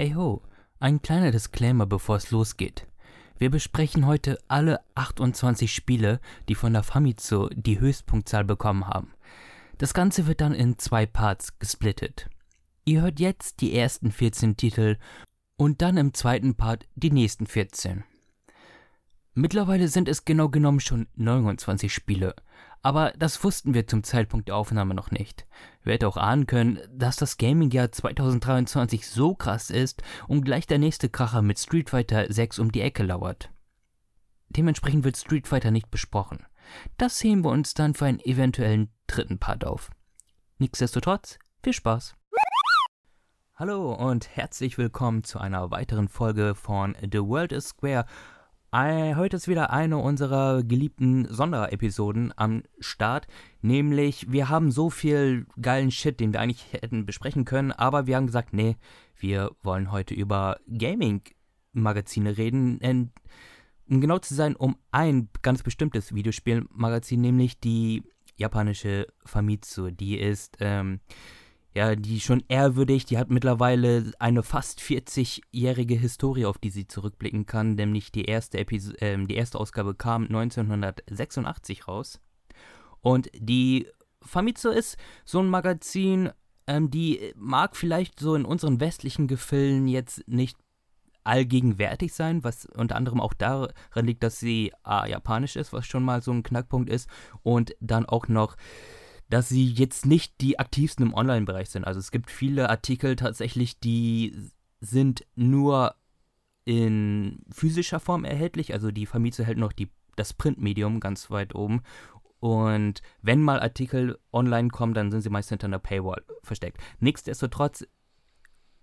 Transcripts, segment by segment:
Hey ho, ein kleiner Disclaimer, bevor es losgeht. Wir besprechen heute alle 28 Spiele, die von der Famitsu die Höchstpunktzahl bekommen haben. Das Ganze wird dann in zwei Parts gesplittet. Ihr hört jetzt die ersten 14 Titel und dann im zweiten Part die nächsten 14. Mittlerweile sind es genau genommen schon 29 Spiele, aber das wussten wir zum Zeitpunkt der Aufnahme noch nicht. Wir hätten auch ahnen können, dass das Gaming-Jahr 2023 so krass ist und gleich der nächste Kracher mit Street Fighter 6 um die Ecke lauert. Dementsprechend wird Street Fighter nicht besprochen. Das heben wir uns dann für einen eventuellen dritten Part auf. Nichtsdestotrotz, viel Spaß! Hallo und herzlich willkommen zu einer weiteren Folge von The World is Square. Heute ist wieder eine unserer geliebten Sonderepisoden am Start. Nämlich, wir haben so viel geilen Shit, den wir eigentlich hätten besprechen können, aber wir haben gesagt, nee, wir wollen heute über Gaming-Magazine reden. Um genau zu sein, um ein ganz bestimmtes Videospielmagazin, nämlich die japanische Famitsu. Die ist, ähm, ja, die schon ehrwürdig, die hat mittlerweile eine fast 40-jährige Historie, auf die sie zurückblicken kann, nämlich die erste, Episo äh, die erste Ausgabe kam 1986 raus. Und die Famitsu ist so ein Magazin, ähm, die mag vielleicht so in unseren westlichen Gefilden jetzt nicht allgegenwärtig sein, was unter anderem auch daran liegt, dass sie A, japanisch ist, was schon mal so ein Knackpunkt ist, und dann auch noch dass sie jetzt nicht die aktivsten im Online-Bereich sind. Also es gibt viele Artikel tatsächlich, die sind nur in physischer Form erhältlich. Also die Famitsu hält noch die, das Printmedium ganz weit oben. Und wenn mal Artikel online kommen, dann sind sie meist hinter einer Paywall versteckt. Nichtsdestotrotz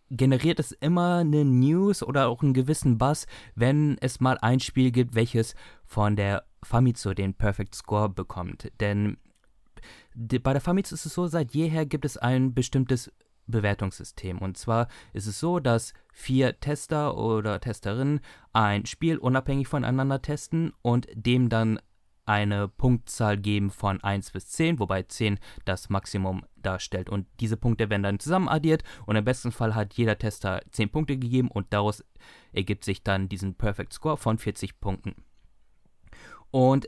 generiert es immer eine News oder auch einen gewissen Buzz, wenn es mal ein Spiel gibt, welches von der Famitsu den Perfect Score bekommt. Denn bei der Famitsu ist es so, seit jeher gibt es ein bestimmtes Bewertungssystem. Und zwar ist es so, dass vier Tester oder Testerinnen ein Spiel unabhängig voneinander testen und dem dann eine Punktzahl geben von 1 bis 10, wobei 10 das Maximum darstellt. Und diese Punkte werden dann zusammen addiert und im besten Fall hat jeder Tester 10 Punkte gegeben und daraus ergibt sich dann diesen Perfect Score von 40 Punkten. Und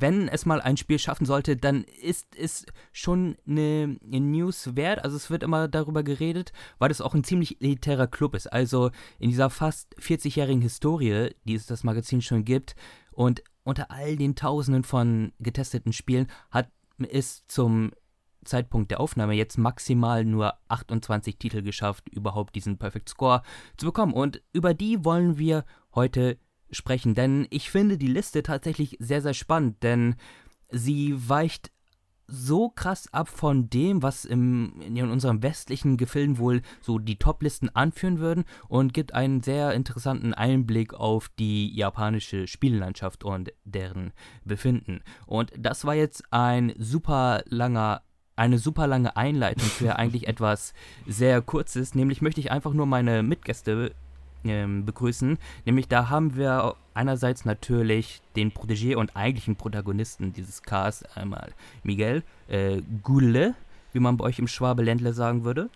wenn es mal ein Spiel schaffen sollte, dann ist es schon eine, eine, News wert. Also es wird immer darüber geredet, weil es auch ein ziemlich elitärer Club ist. Also in dieser fast 40-jährigen Historie, die es das Magazin schon gibt und unter all den Tausenden von getesteten Spielen hat es zum Zeitpunkt der Aufnahme jetzt maximal nur 28 Titel geschafft, überhaupt diesen Perfect Score zu bekommen. Und über die wollen wir heute sprechen, denn ich finde die Liste tatsächlich sehr, sehr spannend, denn sie weicht so krass ab von dem, was im, in unserem westlichen Gefilden wohl so die Top-Listen anführen würden und gibt einen sehr interessanten Einblick auf die japanische Spiellandschaft und deren Befinden. Und das war jetzt ein super langer eine super lange Einleitung für eigentlich etwas sehr kurzes, nämlich möchte ich einfach nur meine Mitgäste ähm, begrüßen. Nämlich da haben wir einerseits natürlich den Protégé und eigentlichen Protagonisten dieses Cars, einmal Miguel äh, Gule, wie man bei euch im Schwabeländle sagen würde.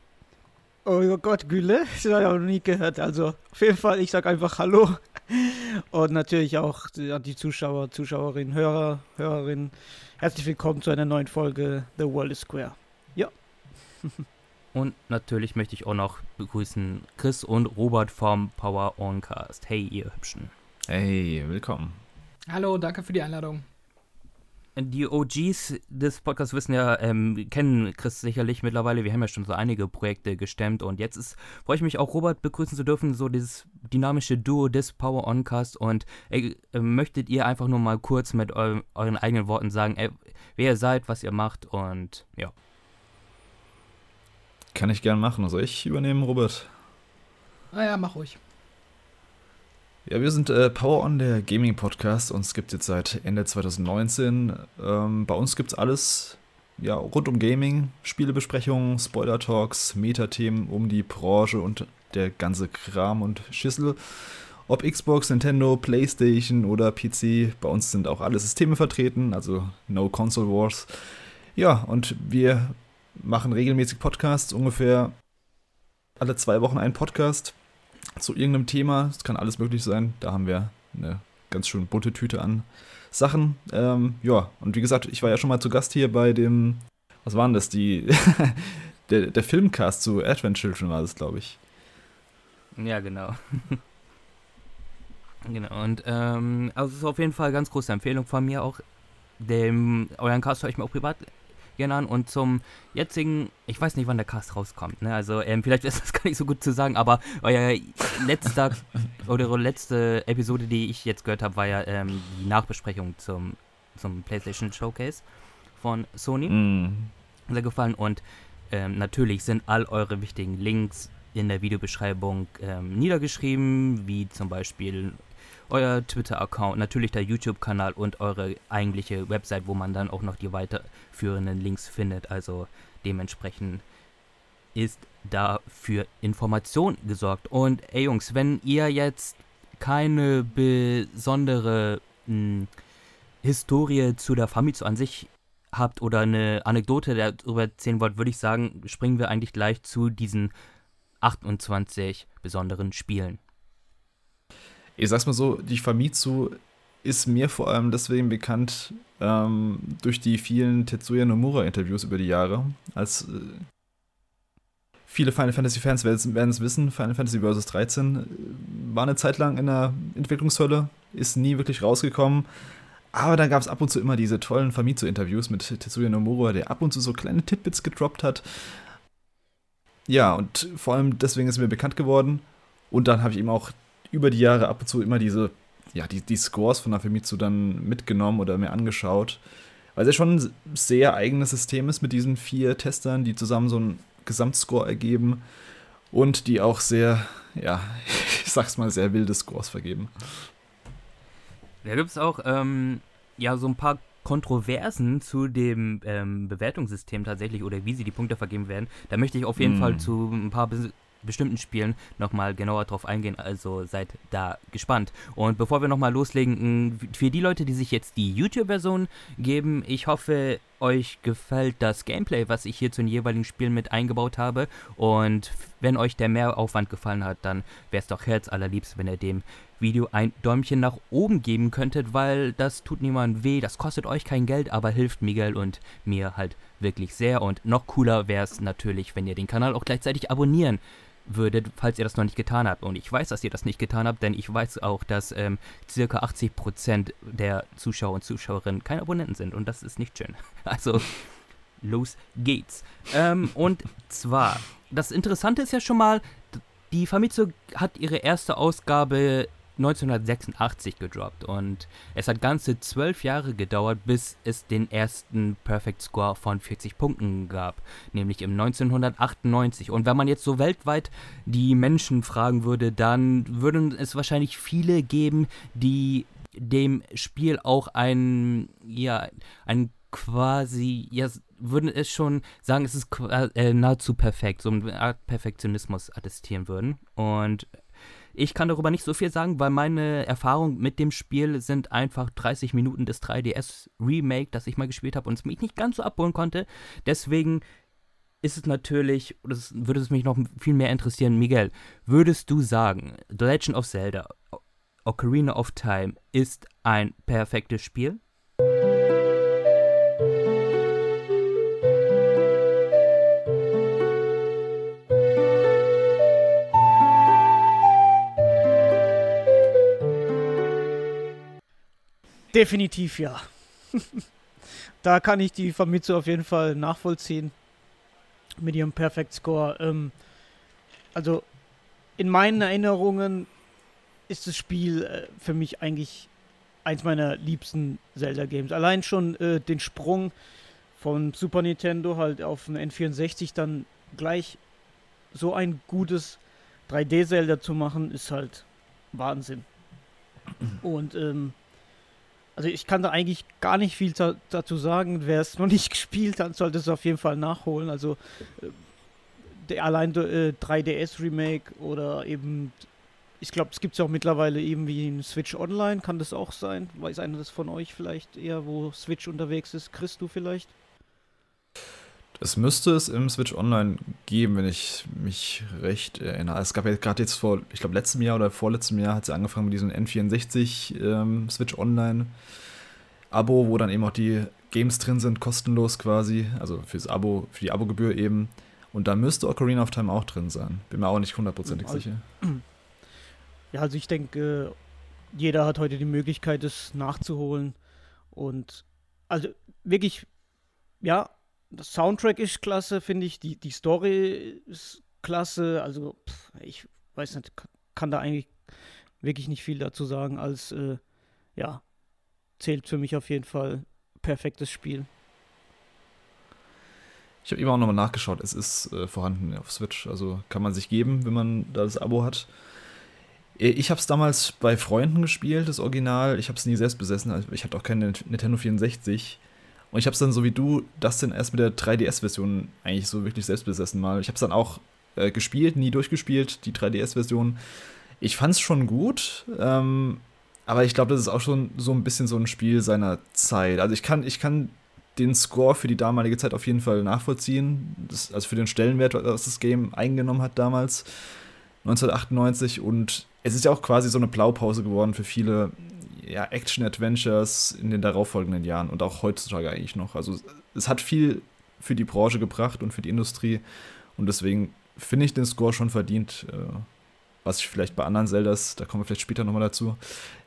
Oh Gott, Gülle, das habe ich noch nie gehört. Also auf jeden Fall, ich sage einfach Hallo. Und natürlich auch an die Zuschauer, Zuschauerinnen, Hörer, Hörerinnen. Herzlich willkommen zu einer neuen Folge The World is Square. Ja. Und natürlich möchte ich auch noch begrüßen Chris und Robert vom Power Oncast. Hey, ihr Hübschen. Hey, willkommen. Hallo, danke für die Einladung. Die OGs des Podcasts wissen ja, ähm, kennen Chris sicherlich mittlerweile. Wir haben ja schon so einige Projekte gestemmt und jetzt ist, freue ich mich auch, Robert begrüßen zu dürfen, so dieses dynamische Duo des Power Oncast. Und äh, möchtet ihr einfach nur mal kurz mit eu euren eigenen Worten sagen, ey, wer ihr seid, was ihr macht und ja. Kann ich gern machen. Also ich übernehme Robert. Ah ja, mach ruhig. Ja, wir sind äh, Power On, der Gaming-Podcast. Uns gibt es jetzt seit Ende 2019. Ähm, bei uns gibt es alles ja, rund um Gaming, Spielebesprechungen, Spoiler-Talks, Metathemen um die Branche und der ganze Kram und Schüssel. Ob Xbox, Nintendo, PlayStation oder PC, bei uns sind auch alle Systeme vertreten, also No Console Wars. Ja, und wir machen regelmäßig Podcasts, ungefähr alle zwei Wochen einen Podcast. zu irgendeinem Thema. Es kann alles möglich sein. Da haben wir eine ganz schön bunte Tüte an Sachen. Ähm, ja, und wie gesagt, ich war ja schon mal zu Gast hier bei dem, was waren das, die, der, der Filmcast zu Advent Children war das, glaube ich. Ja, genau. genau, und ähm, also es ist auf jeden Fall eine ganz große Empfehlung von mir auch. Dem, euren Cast höre ich mir auch privat gerne an und zum jetzigen, ich weiß nicht, wann der Cast rauskommt, ne? Also ähm, vielleicht ist das gar nicht so gut zu sagen, aber euer letzter oder letzte Episode, die ich jetzt gehört habe, war ja ähm, die Nachbesprechung zum, zum PlayStation Showcase von Sony. Mm. Sehr gefallen und ähm, natürlich sind all eure wichtigen Links in der Videobeschreibung ähm, niedergeschrieben, wie zum Beispiel euer Twitter-Account, natürlich der YouTube-Kanal und eure eigentliche Website, wo man dann auch noch die weiterführenden Links findet. Also dementsprechend ist da für Information gesorgt. Und ey Jungs, wenn ihr jetzt keine besondere hm, Historie zu der Famitsu an sich habt oder eine Anekdote darüber erzählen wollt, würde ich sagen, springen wir eigentlich gleich zu diesen 28 besonderen Spielen. Ich sag's mal so, die Famitsu ist mir vor allem deswegen bekannt ähm, durch die vielen Tetsuya Nomura-Interviews über die Jahre. Als äh, viele Final Fantasy-Fans werden es wissen, Final Fantasy Vs. 13 äh, war eine Zeit lang in der Entwicklungshölle, ist nie wirklich rausgekommen. Aber da gab es ab und zu immer diese tollen Famitsu-Interviews mit Tetsuya Nomura, der ab und zu so kleine Tidbits gedroppt hat. Ja, und vor allem deswegen ist mir bekannt geworden. Und dann habe ich ihm auch über die Jahre ab und zu immer diese, ja, die, die Scores von Famitsu dann mitgenommen oder mir angeschaut. Weil es ja schon ein sehr eigenes System ist mit diesen vier Testern, die zusammen so einen Gesamtscore ergeben und die auch sehr, ja, ich sag's mal, sehr wilde Scores vergeben. Da gibt es auch, ähm, ja, so ein paar Kontroversen zu dem ähm, Bewertungssystem tatsächlich oder wie sie die Punkte vergeben werden. Da möchte ich auf jeden mm. Fall zu ein paar bestimmten Spielen nochmal genauer drauf eingehen, also seid da gespannt. Und bevor wir nochmal loslegen, für die Leute, die sich jetzt die YouTube-Version geben, ich hoffe, euch gefällt das Gameplay, was ich hier zu den jeweiligen Spielen mit eingebaut habe. Und wenn euch der Mehraufwand gefallen hat, dann wäre es doch herzallerliebst, wenn ihr dem Video ein Däumchen nach oben geben könntet, weil das tut niemandem weh, das kostet euch kein Geld, aber hilft Miguel und mir halt wirklich sehr. Und noch cooler wäre es natürlich, wenn ihr den Kanal auch gleichzeitig abonnieren würdet, falls ihr das noch nicht getan habt. Und ich weiß, dass ihr das nicht getan habt, denn ich weiß auch, dass ähm, circa 80% der Zuschauer und Zuschauerinnen keine Abonnenten sind. Und das ist nicht schön. Also, los geht's. Ähm, und zwar, das Interessante ist ja schon mal, die Famitsu hat ihre erste Ausgabe 1986 gedroppt und es hat ganze zwölf Jahre gedauert, bis es den ersten Perfect Score von 40 Punkten gab, nämlich im 1998. Und wenn man jetzt so weltweit die Menschen fragen würde, dann würden es wahrscheinlich viele geben, die dem Spiel auch ein, ja, ein quasi, ja, würden es schon sagen, es ist äh, nahezu perfekt, so eine Art Perfektionismus attestieren würden. Und ich kann darüber nicht so viel sagen, weil meine Erfahrungen mit dem Spiel sind einfach 30 Minuten des 3DS Remake, das ich mal gespielt habe und es mich nicht ganz so abholen konnte. Deswegen ist es natürlich, das würde es mich noch viel mehr interessieren, Miguel, würdest du sagen, The Legend of Zelda Ocarina of Time ist ein perfektes Spiel? Definitiv ja. da kann ich die Famitsu auf jeden Fall nachvollziehen mit ihrem Perfect Score. Ähm, also in meinen Erinnerungen ist das Spiel äh, für mich eigentlich eins meiner liebsten Zelda-Games. Allein schon äh, den Sprung von Super Nintendo halt auf ein N64 dann gleich so ein gutes 3D-Zelda zu machen, ist halt Wahnsinn. Und ähm, also ich kann da eigentlich gar nicht viel dazu sagen. Wer es noch nicht gespielt hat, sollte es auf jeden Fall nachholen. Also äh, der allein äh, 3DS Remake oder eben, ich glaube, es gibt es ja auch mittlerweile eben wie ein Switch Online, kann das auch sein? Weiß einer das von euch vielleicht eher, wo Switch unterwegs ist? Chris, du vielleicht? Es müsste es im Switch Online geben, wenn ich mich recht erinnere. Es gab ja gerade jetzt vor, ich glaube, letztem Jahr oder vorletztem Jahr hat sie angefangen mit diesem N64 ähm, Switch Online Abo, wo dann eben auch die Games drin sind, kostenlos quasi. Also fürs Abo, für die Abogebühr eben. Und da müsste Ocarina of Time auch drin sein. Bin mir auch nicht hundertprozentig Also- sicher. Ja, also ich denke, jeder hat heute die Möglichkeit, es nachzuholen. Und also wirklich, ja, das Soundtrack ist klasse, finde ich. Die, die Story ist klasse. Also, pff, ich weiß nicht, kann, da eigentlich wirklich nicht viel dazu sagen, als, äh, ja, zählt für mich auf jeden Fall perfektes Spiel. Ich habe eben auch nochmal nachgeschaut. Es ist äh, vorhanden auf Switch. Also kann man sich geben, wenn man da das Abo hat. Äh, Ich habe es damals bei Freunden gespielt, das Original. Ich habe es nie selbst besessen. Also ich hatte auch keine Nintendo 64. Und ich habe es dann so wie du, das denn erst mit der 3DS-Version eigentlich so wirklich selbst besessen mal. Ich habe es dann auch äh, gespielt, nie durchgespielt, die 3DS-Version. Ich fand es schon gut, ähm, aber ich glaube, das ist auch schon so ein bisschen so ein Spiel seiner Zeit. Also ich kann, ich kann den Score für die damalige Zeit auf jeden Fall nachvollziehen. Das, also für den Stellenwert, was das Game eingenommen hat damals, 1998. Und es ist ja auch quasi so eine Blaupause geworden für viele ja, Action-Adventures in den darauffolgenden Jahren und auch heutzutage eigentlich noch. Also es hat viel für die Branche gebracht und für die Industrie. Und deswegen finde ich den Score schon verdient, äh, was ich vielleicht bei anderen Zeldas, da kommen wir vielleicht später nochmal dazu,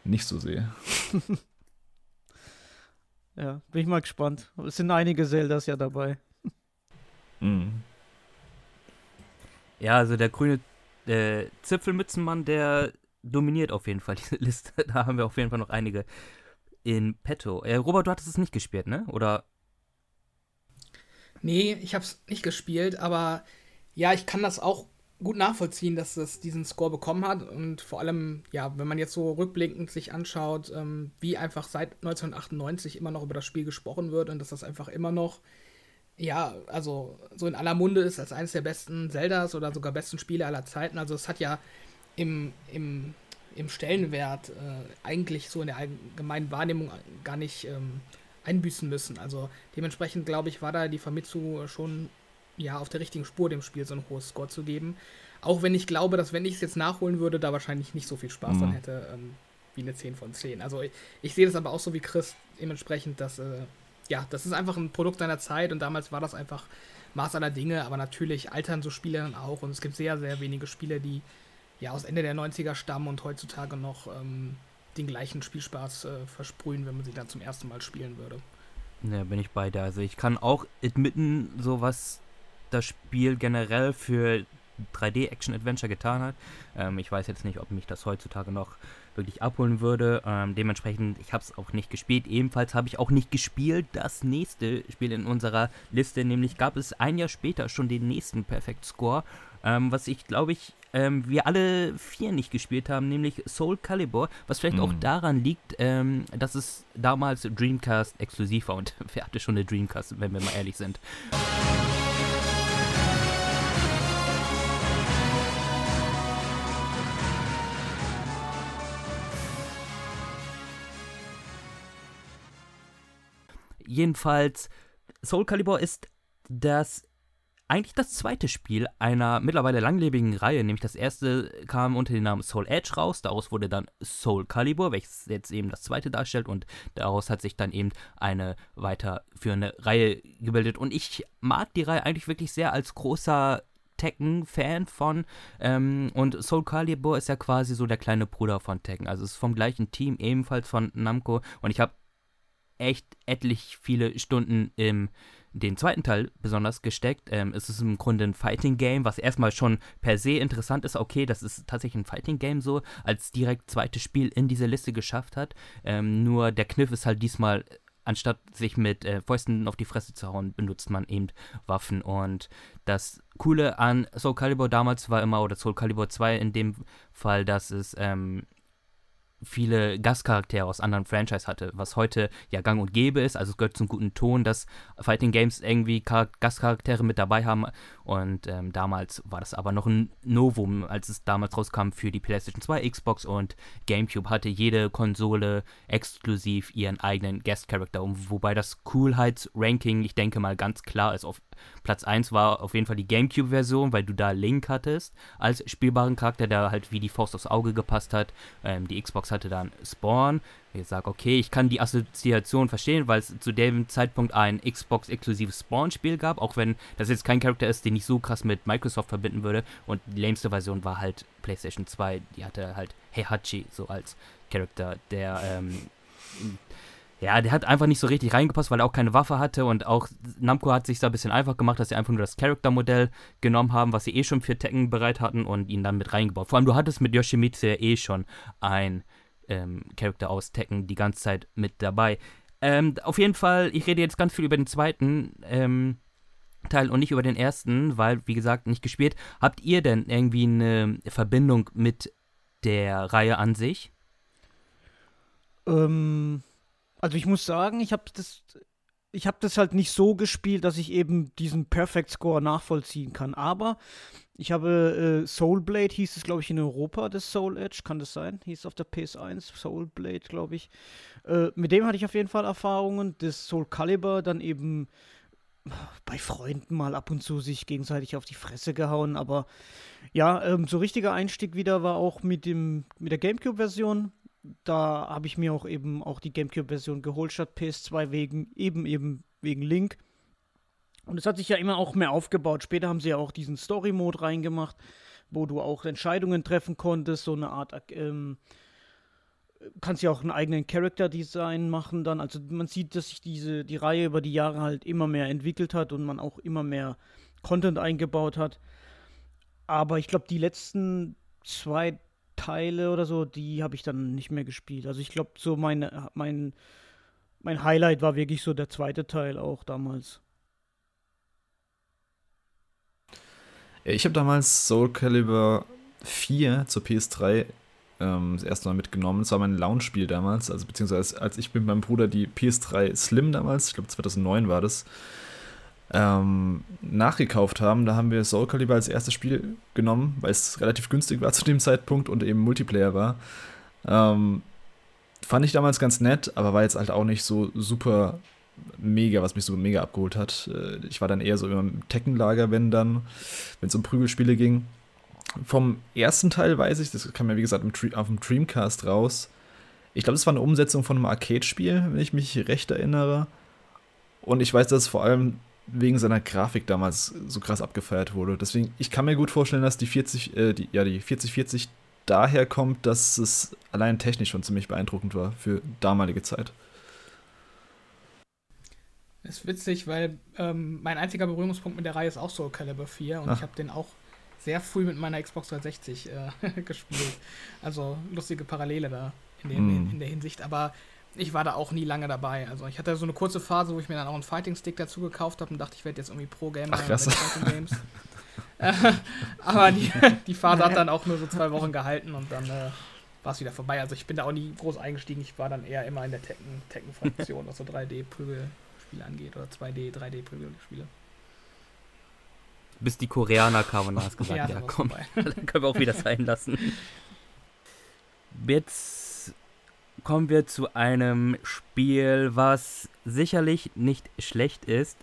nicht so sehe. Ja, bin ich mal gespannt. Es sind einige Zeldas ja dabei. Mhm. Ja, also der grüne äh, Zipfelmützenmann, der dominiert auf jeden Fall diese Liste. Da haben wir auf jeden Fall noch einige in petto. Äh, Robert, du hattest es nicht gespielt, ne? Oder? Nee, ich habe es nicht gespielt, aber ja, ich kann das auch gut nachvollziehen, dass es diesen Score bekommen hat. Und vor allem, ja, wenn man jetzt so rückblickend sich anschaut, ähm, wie einfach seit 1998 immer noch über das Spiel gesprochen wird und dass das einfach immer noch, ja, also so in aller Munde ist als eines der besten Zeldas oder sogar besten Spiele aller Zeiten. Also es hat ja im, im, im Stellenwert äh, eigentlich so in der allgemeinen Wahrnehmung gar nicht ähm, einbüßen müssen. Also dementsprechend, glaube ich, war da die Famitsu schon ja, auf der richtigen Spur, dem Spiel so ein hohes Score zu geben. Auch wenn ich glaube, dass wenn ich es jetzt nachholen würde, da wahrscheinlich nicht so viel Spaß Mhm. dran hätte, ähm, wie eine 10 von 10. Also ich, ich sehe das aber auch so wie Chris, dementsprechend, dass, äh, ja, das ist einfach ein Produkt seiner Zeit und damals war das einfach Maß aller Dinge, aber natürlich altern so Spiele dann auch und es gibt sehr, sehr wenige Spiele, die ja aus Ende der 90er stammen und heutzutage noch ähm, den gleichen Spielspaß äh, versprühen, wenn man sie dann zum ersten Mal spielen würde. Ne, bin ich bei dir. Also ich kann auch admitten, so was das Spiel generell für 3D-Action-Adventure getan hat. Ähm, ich weiß jetzt nicht, ob mich das heutzutage noch wirklich abholen würde. Ähm, dementsprechend, ich habe es auch nicht gespielt. Ebenfalls habe ich auch nicht gespielt das nächste Spiel in unserer Liste. Nämlich gab es ein Jahr später schon den nächsten Perfect Score, ähm, was ich glaube ich ähm, wir alle vier nicht gespielt haben, nämlich Soul Calibur, was vielleicht auch Mhm. daran liegt, ähm, dass es damals Dreamcast exklusiv war und wer hatte schon eine Dreamcast, wenn wir mal ehrlich sind. Jedenfalls, Soul Calibur ist das eigentlich das zweite Spiel einer mittlerweile langlebigen Reihe, nämlich das erste kam unter dem Namen Soul Edge raus, daraus wurde dann Soul Calibur, welches jetzt eben das zweite darstellt und daraus hat sich dann eben eine weiterführende Reihe gebildet. Und ich mag die Reihe eigentlich wirklich sehr als großer Tekken-Fan von ähm, und Soul Calibur ist ja quasi so der kleine Bruder von Tekken, also es ist vom gleichen Team, ebenfalls von Namco. Und ich habe echt etlich viele Stunden im den zweiten Teil besonders gesteckt. Ähm, es ist im Grunde ein Fighting Game, was erstmal schon per se interessant ist. Okay, das ist tatsächlich ein Fighting Game so, als direkt zweites Spiel in diese Liste geschafft hat. Ähm, nur der Kniff ist halt diesmal, anstatt sich mit äh, Fäusten auf die Fresse zu hauen, benutzt man eben Waffen. Und das Coole an Soul Calibur damals war immer, oder Soul Calibur 2 in dem Fall, dass es ähm, viele Gastcharaktere aus anderen Franchise hatte, was heute ja gang und gäbe ist. Also es gehört zum guten Ton, dass Fighting Games irgendwie Char Gastcharaktere mit dabei haben. Und ähm, damals war das aber noch ein Novum, als es damals rauskam für die PlayStation 2, Xbox und GameCube hatte jede Konsole exklusiv ihren eigenen Guest Character. Wobei das Coolheitsranking, ich denke mal, ganz klar ist auf Platz 1 war auf jeden Fall die GameCube-Version, weil du da Link hattest als spielbaren Charakter, der halt wie die Faust aufs Auge gepasst hat. Ähm, die Xbox hatte dann Spawn. Ich sage, okay, ich kann die Assoziation verstehen, weil es zu dem Zeitpunkt ein Xbox-exklusives Spawn-Spiel gab, auch wenn das jetzt kein Charakter ist, den ich so krass mit Microsoft verbinden würde. Und die lämste Version war halt PlayStation 2, die hatte halt Heihachi so als Charakter, der ähm, ja, der hat einfach nicht so richtig reingepasst, weil er auch keine Waffe hatte und auch Namco hat sich da ein bisschen einfach gemacht, dass sie einfach nur das Charaktermodell genommen haben, was sie eh schon für Tekken bereit hatten und ihn dann mit reingebaut. Vor allem, du hattest mit Yoshimitsu ja eh schon ein ähm, Charakter aus Tekken die ganze Zeit mit dabei. Ähm, auf jeden Fall, ich rede jetzt ganz viel über den zweiten ähm, Teil und nicht über den ersten, weil, wie gesagt, nicht gespielt. Habt ihr denn irgendwie eine Verbindung mit der Reihe an sich? Ähm, also ich muss sagen, ich habe das, ich habe das halt nicht so gespielt, dass ich eben diesen Perfect Score nachvollziehen kann. Aber ich habe äh, Soulblade hieß es, glaube ich, in Europa, das Soul Edge, kann das sein? Hieß auf der PS1, Soulblade, glaube ich. Äh, mit dem hatte ich auf jeden Fall Erfahrungen. Das Soul Calibur dann eben bei Freunden mal ab und zu sich gegenseitig auf die Fresse gehauen, aber ja, ähm, so richtiger Einstieg wieder war auch mit dem mit der GameCube-Version da habe ich mir auch eben auch die GameCube-Version geholt statt PS2 wegen eben eben wegen Link. Und es hat sich ja immer auch mehr aufgebaut. Später haben sie ja auch diesen Story-Mode reingemacht, wo du auch Entscheidungen treffen konntest, so eine Art, ähm, kannst ja auch einen eigenen Character-Design machen dann. Also man sieht, dass sich diese, die Reihe über die Jahre halt immer mehr entwickelt hat und man auch immer mehr Content eingebaut hat. Aber ich glaube, die letzten zwei, Teile oder so, die habe ich dann nicht mehr gespielt. Also ich glaube, so meine, mein, mein Highlight war wirklich so der zweite Teil auch damals. Ich habe damals Soul Calibur 4 zur PS3 ähm, das erste Mal mitgenommen. Das war mein Launch-Spiel damals, also beziehungsweise als ich mit meinem Bruder die PS3 Slim damals, ich glaube 2009 war das, ähm, nachgekauft haben. Da haben wir Soul Calibur als erstes Spiel genommen, weil es relativ günstig war zu dem Zeitpunkt und eben Multiplayer war. Ähm, fand ich damals ganz nett, aber war jetzt halt auch nicht so super mega, was mich so mega abgeholt hat. Äh, ich war dann eher so im Tekken-Lager, wenn dann, wenn es um Prügelspiele ging. Vom ersten Teil weiß ich, das kam ja wie gesagt auf dem Dreamcast raus. Ich glaube, das war eine Umsetzung von einem Arcade-Spiel, wenn ich mich recht erinnere. Und ich weiß, dass es vor allem wegen seiner Grafik damals so krass abgefeiert wurde. Deswegen, ich kann mir gut vorstellen, dass die 40, äh, die, ja, die 4040 daher kommt, dass es allein technisch schon ziemlich beeindruckend war für damalige Zeit. Das ist witzig, weil ähm, mein einziger Berührungspunkt mit der Reihe ist auch Soul Calibur 4 und Ach. ich habe den auch sehr früh mit meiner Xbox 360 äh, gespielt. Also lustige Parallele da in, dem, mm. in der Hinsicht. Aber ich war da auch nie lange dabei. Also ich hatte so eine kurze Phase, wo ich mir dann auch einen Fighting Stick dazu gekauft habe und dachte, ich werde jetzt irgendwie Pro-Gamer mit Fighting Games. aber die, die Phase hat dann auch nur so zwei Wochen gehalten und dann äh, war es wieder vorbei. Also ich bin da auch nie groß eingestiegen. Ich war dann eher immer in der Tekken-Fraktion, was so 3D-Prügelspiele angeht oder 2D, 3D-Prügelspiele. Bis die Koreaner kamen und hast gesagt, ja, ja komm, dann können wir auch wieder sein lassen. Jetzt kommen wir zu einem Spiel, was sicherlich nicht schlecht ist,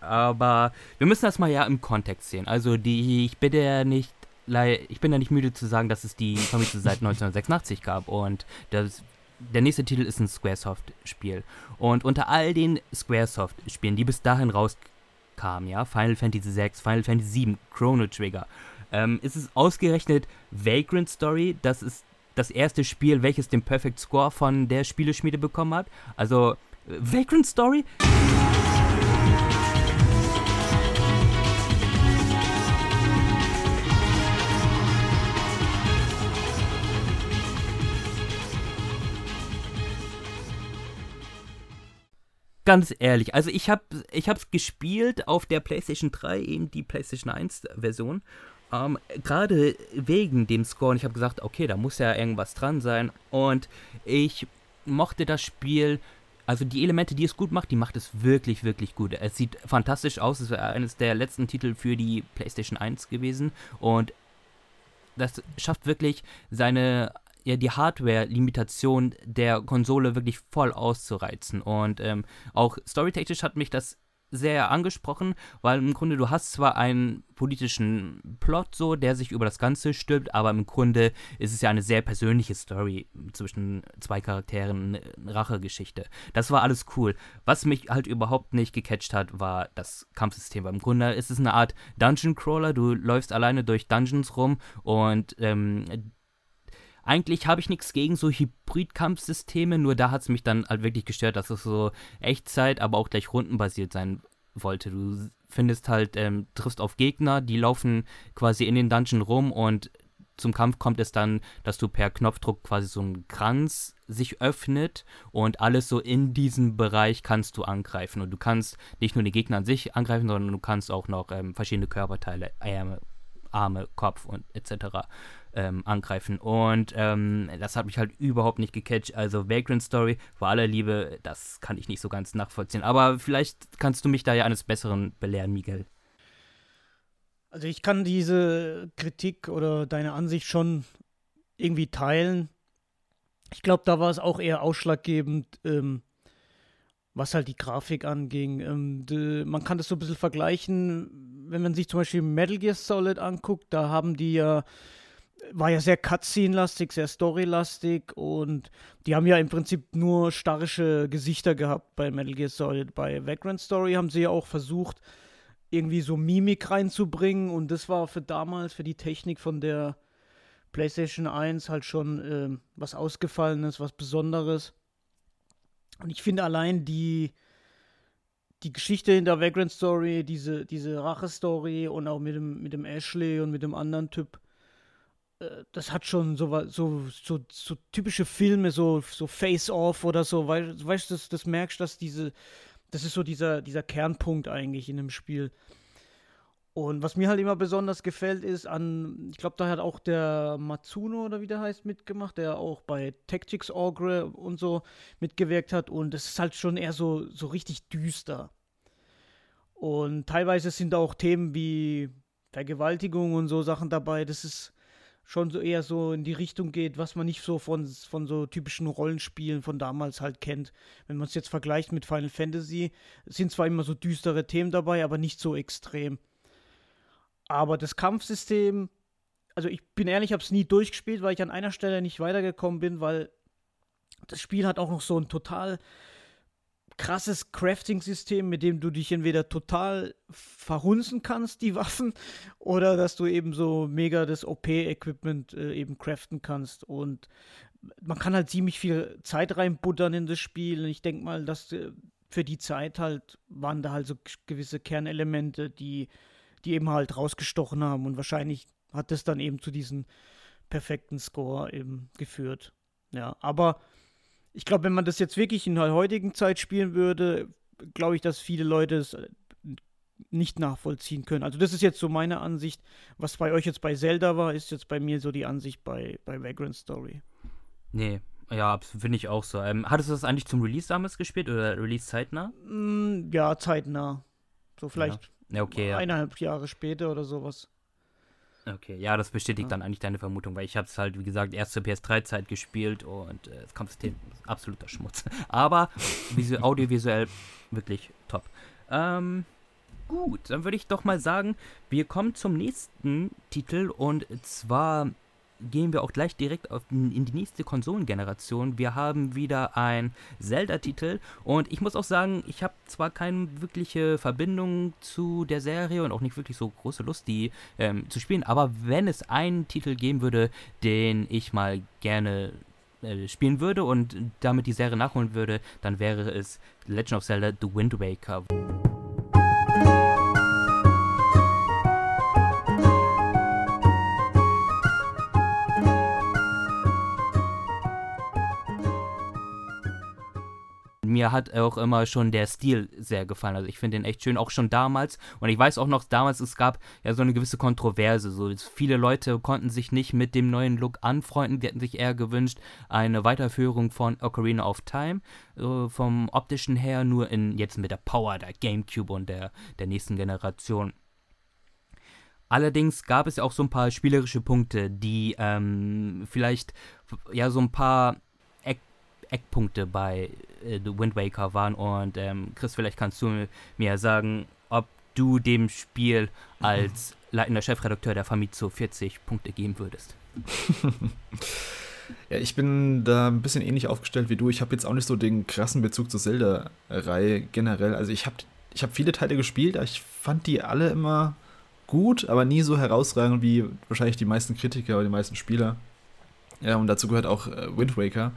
aber wir müssen das mal ja im Kontext sehen. Also die, ich bin ja nicht, ich bin ja nicht müde zu sagen, dass es die Famitsu seit 1986 gab und das, der nächste Titel ist ein Squaresoft-Spiel. Und unter all den Squaresoft-Spielen, die bis dahin rauskamen, ja, Final Fantasy VI, Final Fantasy VII, Chrono Trigger, ähm, ist es ausgerechnet Vagrant Story, das ist das erste Spiel, welches den Perfect Score von der Spieleschmiede bekommen hat. Also, Vagrant Story? Ganz ehrlich, also ich habe ich gespielt auf der PlayStation 3, eben die PlayStation 1 Version ähm, Gerade wegen dem Score. Und ich habe gesagt, okay, da muss ja irgendwas dran sein. Und ich mochte das Spiel. Also die Elemente, die es gut macht, die macht es wirklich, wirklich gut. Es sieht fantastisch aus. Es war eines der letzten Titel für die PlayStation 1 gewesen. Und das schafft wirklich seine ja, die Hardware-Limitation der Konsole wirklich voll auszureizen. Und ähm, auch storytechnisch hat mich das sehr angesprochen, weil im Grunde du hast zwar einen politischen Plot so, der sich über das Ganze stülpt, aber im Grunde ist es ja eine sehr persönliche Story zwischen zwei Charakteren, eine Rachegeschichte. Das war alles cool. Was mich halt überhaupt nicht gecatcht hat, war das Kampfsystem. Weil im Grunde ist es eine Art Dungeon Crawler. Du läufst alleine durch Dungeons rum und ähm, eigentlich habe ich nichts gegen so Hybrid-Kampfsysteme, nur da hat es mich dann halt wirklich gestört, dass es so Echtzeit, aber auch gleich rundenbasiert sein wollte. Du findest halt, ähm, triffst auf Gegner, die laufen quasi in den Dungeon rum und zum Kampf kommt es dann, dass du per Knopfdruck quasi so ein Kranz sich öffnet und alles so in diesem Bereich kannst du angreifen. Und du kannst nicht nur die Gegner an sich angreifen, sondern du kannst auch noch ähm, verschiedene Körperteile, Arme, Arme, Kopf und etc ähm, angreifen. Und ähm, das hat mich halt überhaupt nicht gecatcht. Also Vagrant Story, vor aller Liebe, das kann ich nicht so ganz nachvollziehen. Aber vielleicht kannst du mich da ja eines Besseren belehren, Miguel. Also ich kann diese Kritik oder deine Ansicht schon irgendwie teilen. Ich glaube, da war es auch eher ausschlaggebend, ähm, was halt die Grafik anging. Ähm, de, man kann das so ein bisschen vergleichen, wenn man sich zum Beispiel Metal Gear Solid anguckt, da haben die ja war ja sehr Cutscene-lastig, sehr Story-lastig und die haben ja im Prinzip nur starrische Gesichter gehabt bei Metal Gear Solid. Bei Vagrant Story haben sie ja auch versucht, irgendwie so Mimik reinzubringen und das war für damals, für die Technik von der PlayStation 1 halt schon äh, was Ausgefallenes, was Besonderes. Und ich finde allein die, die Geschichte in der Vagrant Story, diese, diese Rache-Story und auch mit dem, mit dem Ashley und mit dem anderen Typ, äh, das hat schon so, so, so, so typische Filme, so, so Face-Off oder so, weißt du, das, das merkst, dass diese, das ist so dieser, dieser Kernpunkt eigentlich in dem Spiel. Und was mir halt immer besonders gefällt, ist an, ich glaube, da hat auch der Matsuno oder wie der heißt mitgemacht, der auch bei Tactics Ogre und so mitgewirkt hat. Und es ist halt schon eher so, so richtig düster. Und teilweise sind da auch Themen wie Vergewaltigung und so Sachen dabei. Das ist, schon so eher so in die Richtung geht, was man nicht so von, von so typischen Rollenspielen von damals halt kennt. Wenn man es jetzt vergleicht mit Final Fantasy, sind zwar immer so düstere Themen dabei, aber nicht so extrem. Aber das Kampfsystem, also ich bin ehrlich, ich habe es nie durchgespielt, weil ich an einer Stelle nicht weitergekommen bin, weil das Spiel hat auch noch so ein total krasses Crafting-System, mit dem du dich entweder total verhunzen kannst, die Waffen, oder dass du eben so mega das OP-Equipment äh, eben craften kannst. Und man kann halt ziemlich viel Zeit reinbuttern in das Spiel. Und ich denke mal, dass äh, für die Zeit halt waren da halt so gewisse Kernelemente, die, die eben halt rausgestochen haben. Und wahrscheinlich hat das dann eben zu diesem perfekten Score eben geführt. Ja, aber ich glaube, wenn man das jetzt wirklich in der heutigen Zeit spielen würde, glaube ich, dass viele Leute es äh, nicht nachvollziehen können. Also das ist jetzt so meine Ansicht. Was bei euch jetzt bei Zelda war, ist jetzt bei mir so die Ansicht bei, bei Vagrant Story. Nee, ja, finde ich auch so. Ähm, hattest du das eigentlich zum Release damals gespielt oder Release zeitnah? Mm, ja, zeitnah. So vielleicht ja. Ja, okay, eineinhalb Jahre später oder sowas. Okay, ja, das bestätigt ja. dann eigentlich deine Vermutung, weil ich habe es halt, wie gesagt, erst zur PS3-Zeit gespielt und äh, das Kampfsystem ist absoluter Schmutz. Aber audiovisuell wirklich top. Ähm, gut, dann würde ich doch mal sagen, wir kommen zum nächsten Titel und zwar gehen wir auch gleich direkt in die nächste Konsolengeneration. Wir haben wieder ein Zelda-Titel und ich muss auch sagen, ich habe zwar keine wirkliche Verbindung zu der Serie und auch nicht wirklich so große Lust, die ähm, zu spielen, aber wenn es einen Titel geben würde, den ich mal gerne äh, spielen würde und damit die Serie nachholen würde, dann wäre es Legend of Zelda The Wind Waker. Mir hat auch immer schon der Stil sehr gefallen. Also ich finde den echt schön, auch schon damals. Und ich weiß auch noch, damals es gab ja so eine gewisse Kontroverse. So viele Leute konnten sich nicht mit dem neuen Look anfreunden. Die hätten sich eher gewünscht eine Weiterführung von Ocarina of Time so vom optischen her, nur in jetzt mit der Power der GameCube und der der nächsten Generation. Allerdings gab es ja auch so ein paar spielerische Punkte, die ähm, vielleicht ja so ein paar Eck Eckpunkte bei äh, Wind Waker waren. Und ähm, Chris, vielleicht kannst du mir sagen, ob du dem Spiel als leitender Chefredakteur der Famitsu 40 Punkte geben würdest. ja, ich bin da ein bisschen ähnlich aufgestellt wie du. Ich habe jetzt auch nicht so den krassen Bezug zur Zelda-Reihe generell. Also ich habe ich hab viele Teile gespielt, aber ich fand die alle immer gut, aber nie so herausragend wie wahrscheinlich die meisten Kritiker oder die meisten Spieler. Ja, und dazu gehört auch äh, Wind Waker.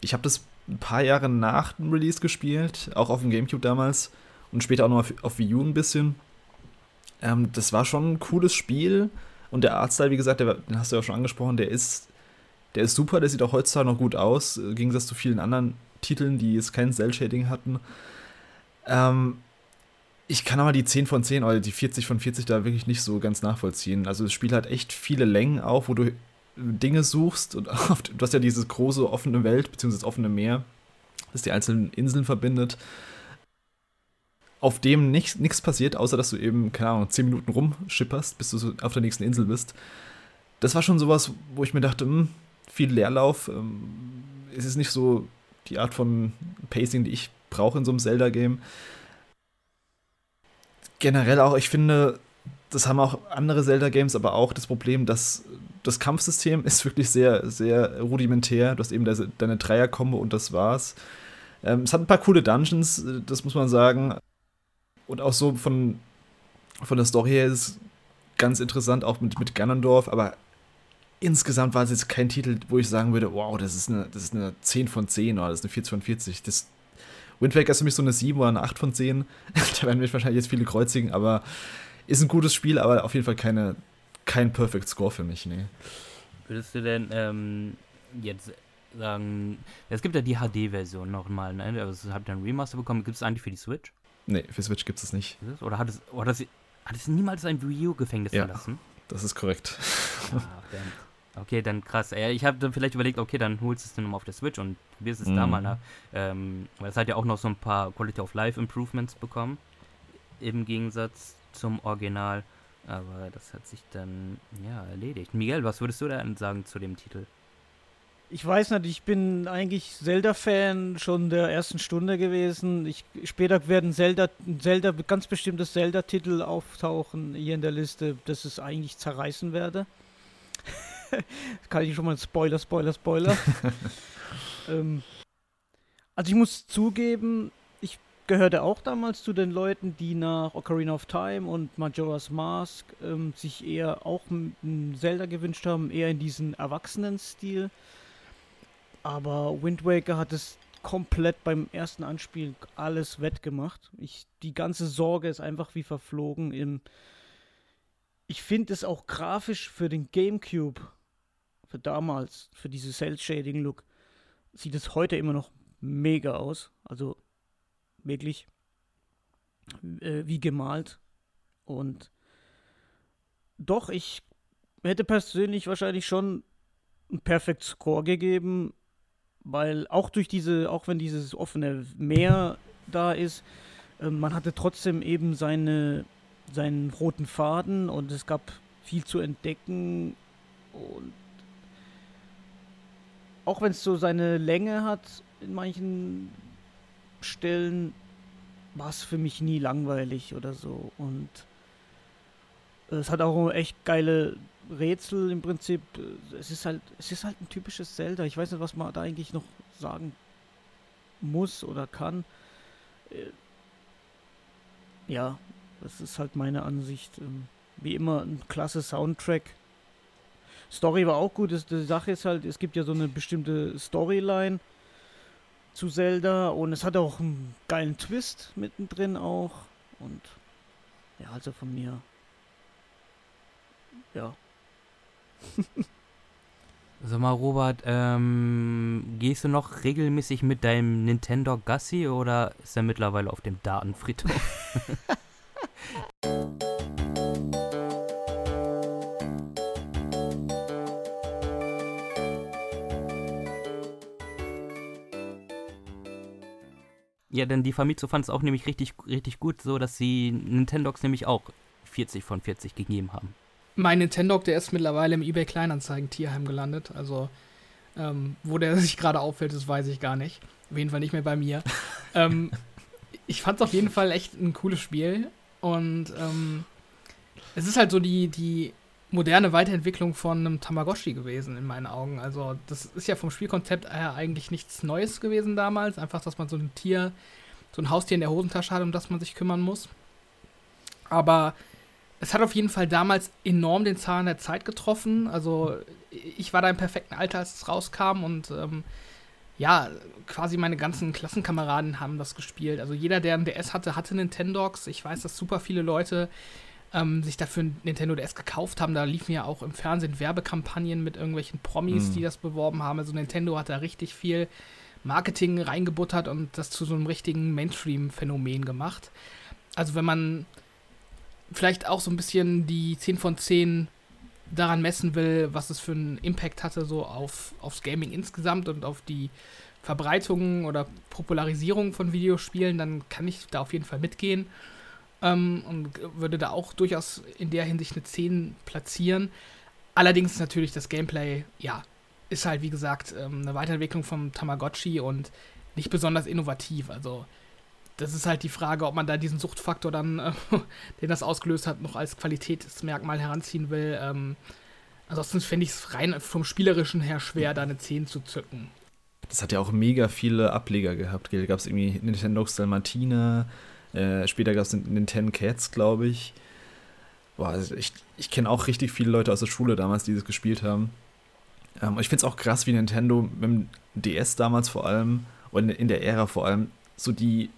Ich habe das ein paar Jahre nach dem Release gespielt, auch auf dem Gamecube damals und später auch noch auf, auf Wii U ein bisschen. Ähm, das war schon ein cooles Spiel und der Artstyle, wie gesagt, der, den hast du ja schon angesprochen, der ist, der ist super, der sieht auch heutzutage noch gut aus, im Gegensatz zu vielen anderen Titeln, die jetzt kein Cell-Shading hatten. Ähm, ich kann aber die 10 von 10 oder die 40 von 40 da wirklich nicht so ganz nachvollziehen. Also das Spiel hat echt viele Längen auch, wo du Dinge suchst und oft, du hast ja diese große offene Welt, beziehungsweise das offene Meer, das die einzelnen Inseln verbindet, auf dem nichts passiert, außer dass du eben, keine Ahnung, 10 Minuten rumschipperst, bis du so auf der nächsten Insel bist. Das war schon sowas, wo ich mir dachte, mh, hm, viel Leerlauf. Ähm, es ist nicht so die Art von Pacing, die ich brauche in so einem Zelda-Game. Generell auch, ich finde, das haben auch andere Zelda-Games, aber auch das Problem, dass das Kampfsystem ist wirklich sehr, sehr rudimentär. Du hast eben deine Dreier-Kombo und das war's. Ähm, es hat ein paar coole Dungeons, das muss man sagen. Und auch so von, von der Story her ist es ganz interessant, auch mit, mit Ganondorf, aber insgesamt war es jetzt kein Titel, wo ich sagen würde, wow, das ist eine, das ist eine 10 von 10 oder das ist eine 40 von 40. Das, Wind Waker ist für mich so eine 7 oder eine 8 von 10. da werden mich wahrscheinlich jetzt viele kreuzigen, aber ist ein gutes Spiel, aber auf jeden Fall keine, kein Perfect Score für mich, nee. Würdest du denn ähm, jetzt sagen, es gibt ja die HD-Version nochmal, ne? Also habt ihr ein Remaster bekommen, gibt es eigentlich für die Switch? Nee, für Switch gibt es nicht. Oder hat es, oder hat es niemals ein Wii U-Gefängnis ja, verlassen? das ist korrekt. Ah, okay, dann krass. Ich habe dann vielleicht überlegt, okay, dann holst du es dann nochmal auf der Switch und probierst es mm. da mhm. mal nach. Ähm, weil es hat ja auch noch so ein paar Quality of Life Improvements bekommen. Im Gegensatz zum Original. Aber das hat sich dann, ja, erledigt. Miguel, was würdest du denn sagen zu dem Titel? Ich weiß nicht, ich bin eigentlich Zelda-Fan schon der ersten Stunde gewesen. Ich, später werden Zelda, Zelda, ganz bestimmte Zelda-Titel auftauchen hier in der Liste, dass es eigentlich zerreißen werde. kann ich schon mal Spoiler, Spoiler, Spoiler. ähm, also ich muss zugeben, gehörte auch damals zu den Leuten, die nach Ocarina of Time und Majora's Mask ähm, sich eher auch ein Zelda gewünscht haben, eher in diesen Erwachsenen-Stil. Aber Wind Waker hat es komplett beim ersten Anspiel alles wettgemacht. Ich, die ganze Sorge ist einfach wie verflogen. Im, ich finde es auch grafisch für den GameCube, für damals, für diese Cell-Shading-Look, sieht es heute immer noch mega aus. Also wirklich äh, wie gemalt. Und doch, ich hätte persönlich wahrscheinlich schon einen Perfect Score gegeben, weil auch durch diese, auch wenn dieses offene Meer da ist, äh, man hatte trotzdem eben seine, seinen roten Faden und es gab viel zu entdecken und auch wenn es so seine Länge hat in manchen Stellen war es für mich nie langweilig oder so. Und es hat auch echt geile Rätsel im Prinzip. Es ist halt, es ist halt ein typisches Zelda. Ich weiß nicht, was man da eigentlich noch sagen muss oder kann. Äh, ja, das ist halt meine Ansicht. Ähm, wie immer ein klasse Soundtrack. Story war auch gut. Die Sache ist halt, es gibt ja so eine bestimmte Storyline zu Zelda und es hat auch einen geilen Twist mittendrin auch und ja, also von mir ja. Sag mal, Robert, ähm, gehst du noch regelmäßig mit deinem Nintendo Gassi oder ist er mittlerweile auf dem Datenfriedhof? Ja, denn die Famitsu fand es auch nämlich richtig, richtig gut, so dass sie Nintendogs nämlich auch 40 von 40 gegeben haben. Mein Nintendog, der ist mittlerweile im eBay Kleinanzeigen Tierheim gelandet. Also, ähm, wo der sich gerade auffällt, das weiß ich gar nicht. Auf jeden Fall nicht mehr bei mir. ähm, ich fand es auf jeden Fall echt ein cooles Spiel. Und ähm, es ist halt so die, die moderne Weiterentwicklung von einem Tamagotchi gewesen, in meinen Augen. Also, das ist ja vom Spielkonzept her eigentlich nichts Neues gewesen damals. Einfach, dass man so ein Tier, so ein Haustier in der Hosentasche hat, um das man sich kümmern muss. Aber es hat auf jeden Fall damals enorm den Zahn der Zeit getroffen. Also, ich war da im perfekten Alter, als es rauskam und ähm, ja, quasi meine ganzen Klassenkameraden haben das gespielt. Also jeder, der ein DS hatte, hatte Nintendogs. Ich weiß, dass super viele Leute ähm, sich dafür Nintendo DS gekauft haben. Da liefen ja auch im Fernsehen Werbekampagnen mit irgendwelchen Promis, mhm. die das beworben haben. Also Nintendo hat da richtig viel Marketing reingebuttert und das zu so einem richtigen Mainstream-Phänomen gemacht. Also wenn man vielleicht auch so ein bisschen die 10 von 10 daran messen will, was es für einen Impact hatte, so auf, aufs Gaming insgesamt und auf die Verbreitung oder Popularisierung von Videospielen, dann kann ich da auf jeden Fall mitgehen ähm, und würde da auch durchaus in der Hinsicht eine 10 platzieren. Allerdings natürlich das Gameplay, ja, ist halt wie gesagt ähm, eine Weiterentwicklung vom Tamagotchi und nicht besonders innovativ. Also das ist halt die Frage, ob man da diesen Suchtfaktor dann, äh, den das ausgelöst hat, noch als Qualitätsmerkmal heranziehen will. Ähm, ansonsten fände ich es rein vom Spielerischen her schwer, da eine 10 zu zücken. Das hat ja auch mega viele Ableger gehabt. Da gab es irgendwie Nintendo Dalmatina, äh, später gab es Nintendo Cats, glaube ich. Boah, also ich, ich kenne auch richtig viele Leute aus der Schule damals, die das gespielt haben. Ähm, ich finde es auch krass, wie Nintendo mit dem DS damals vor allem und in der Ära vor allem so die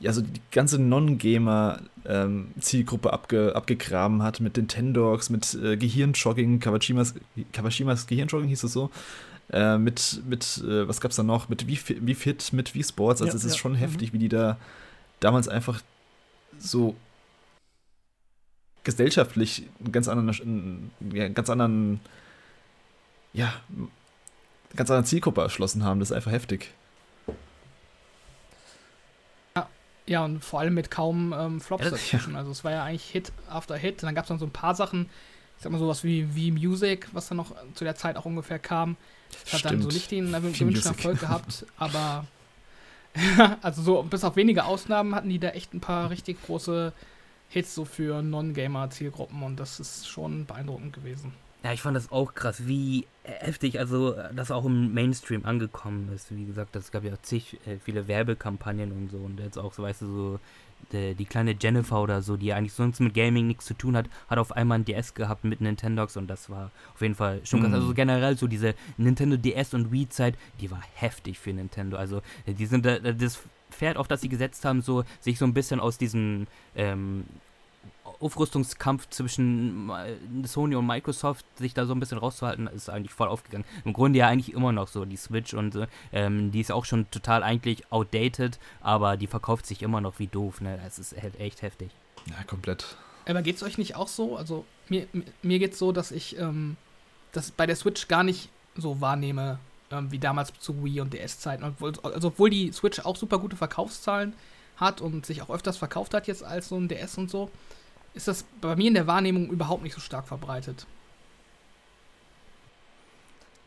ja, so die ganze Non-Gamer-Zielgruppe ähm, abge, abgegraben hat mit Nintendogs, mit äh, Gehirnjogging, Kawashimas, Kawashimas Gehirnjogging hieß es so. Äh, mit, mit äh, was gab's da noch? Mit wie, wie Fit, mit wie Sports. Also ja, es ist ja. schon heftig, mhm. wie die da damals einfach so gesellschaftlich einen ganz anderen, ja, ganz anderen, ja, ganz anderen Zielgruppe erschlossen haben. Das ist einfach heftig. Ja, und vor allem mit kaum ähm, Flops ja, dazwischen. Ja. Also es war ja eigentlich Hit after Hit. Und dann gab es dann so ein paar Sachen, ich sag mal sowas wie, wie Music, was dann noch zu der Zeit auch ungefähr kam. Das hat dann so nicht den gewünschten Erfolg gehabt, aber also so bis auf wenige Ausnahmen hatten die da echt ein paar richtig große Hits so für Non-Gamer-Zielgruppen und das ist schon beeindruckend gewesen. Ja, ich fand das auch krass, wie heftig, also das auch im Mainstream angekommen ist. Wie gesagt, es gab ja zig äh, viele Werbekampagnen und so und jetzt auch, so weißt du, so die, kleine Jennifer oder so, die eigentlich sonst mit Gaming nichts zu tun hat, hat auf einmal ein DS gehabt mit Nintendogs und das war auf jeden Fall schon krass. Mhm. Also generell so diese Nintendo DS und Wii-Zeit, die war heftig für Nintendo. Also die sind das Pferd, auf das sie gesetzt haben, so sich so ein bisschen aus diesem ähm, Aufrüstungskampf zwischen Sony und Microsoft, sich da so ein bisschen rauszuhalten, ist eigentlich voll aufgegangen. Im Grunde ja eigentlich immer noch so, die Switch und ähm, die ist auch schon total eigentlich outdated, aber die verkauft sich immer noch wie doof, ne? Es ist halt echt heftig. Ja, komplett. Aber geht es euch nicht auch so? Also mir, mir geht es so, dass ich ähm, das bei der Switch gar nicht so wahrnehme, ähm, wie damals zu Wii und DS-Zeiten. Also obwohl die Switch auch super gute Verkaufszahlen hat und sich auch öfters verkauft hat jetzt als so ein DS und so, ist das bei mir in der Wahrnehmung überhaupt nicht so stark verbreitet.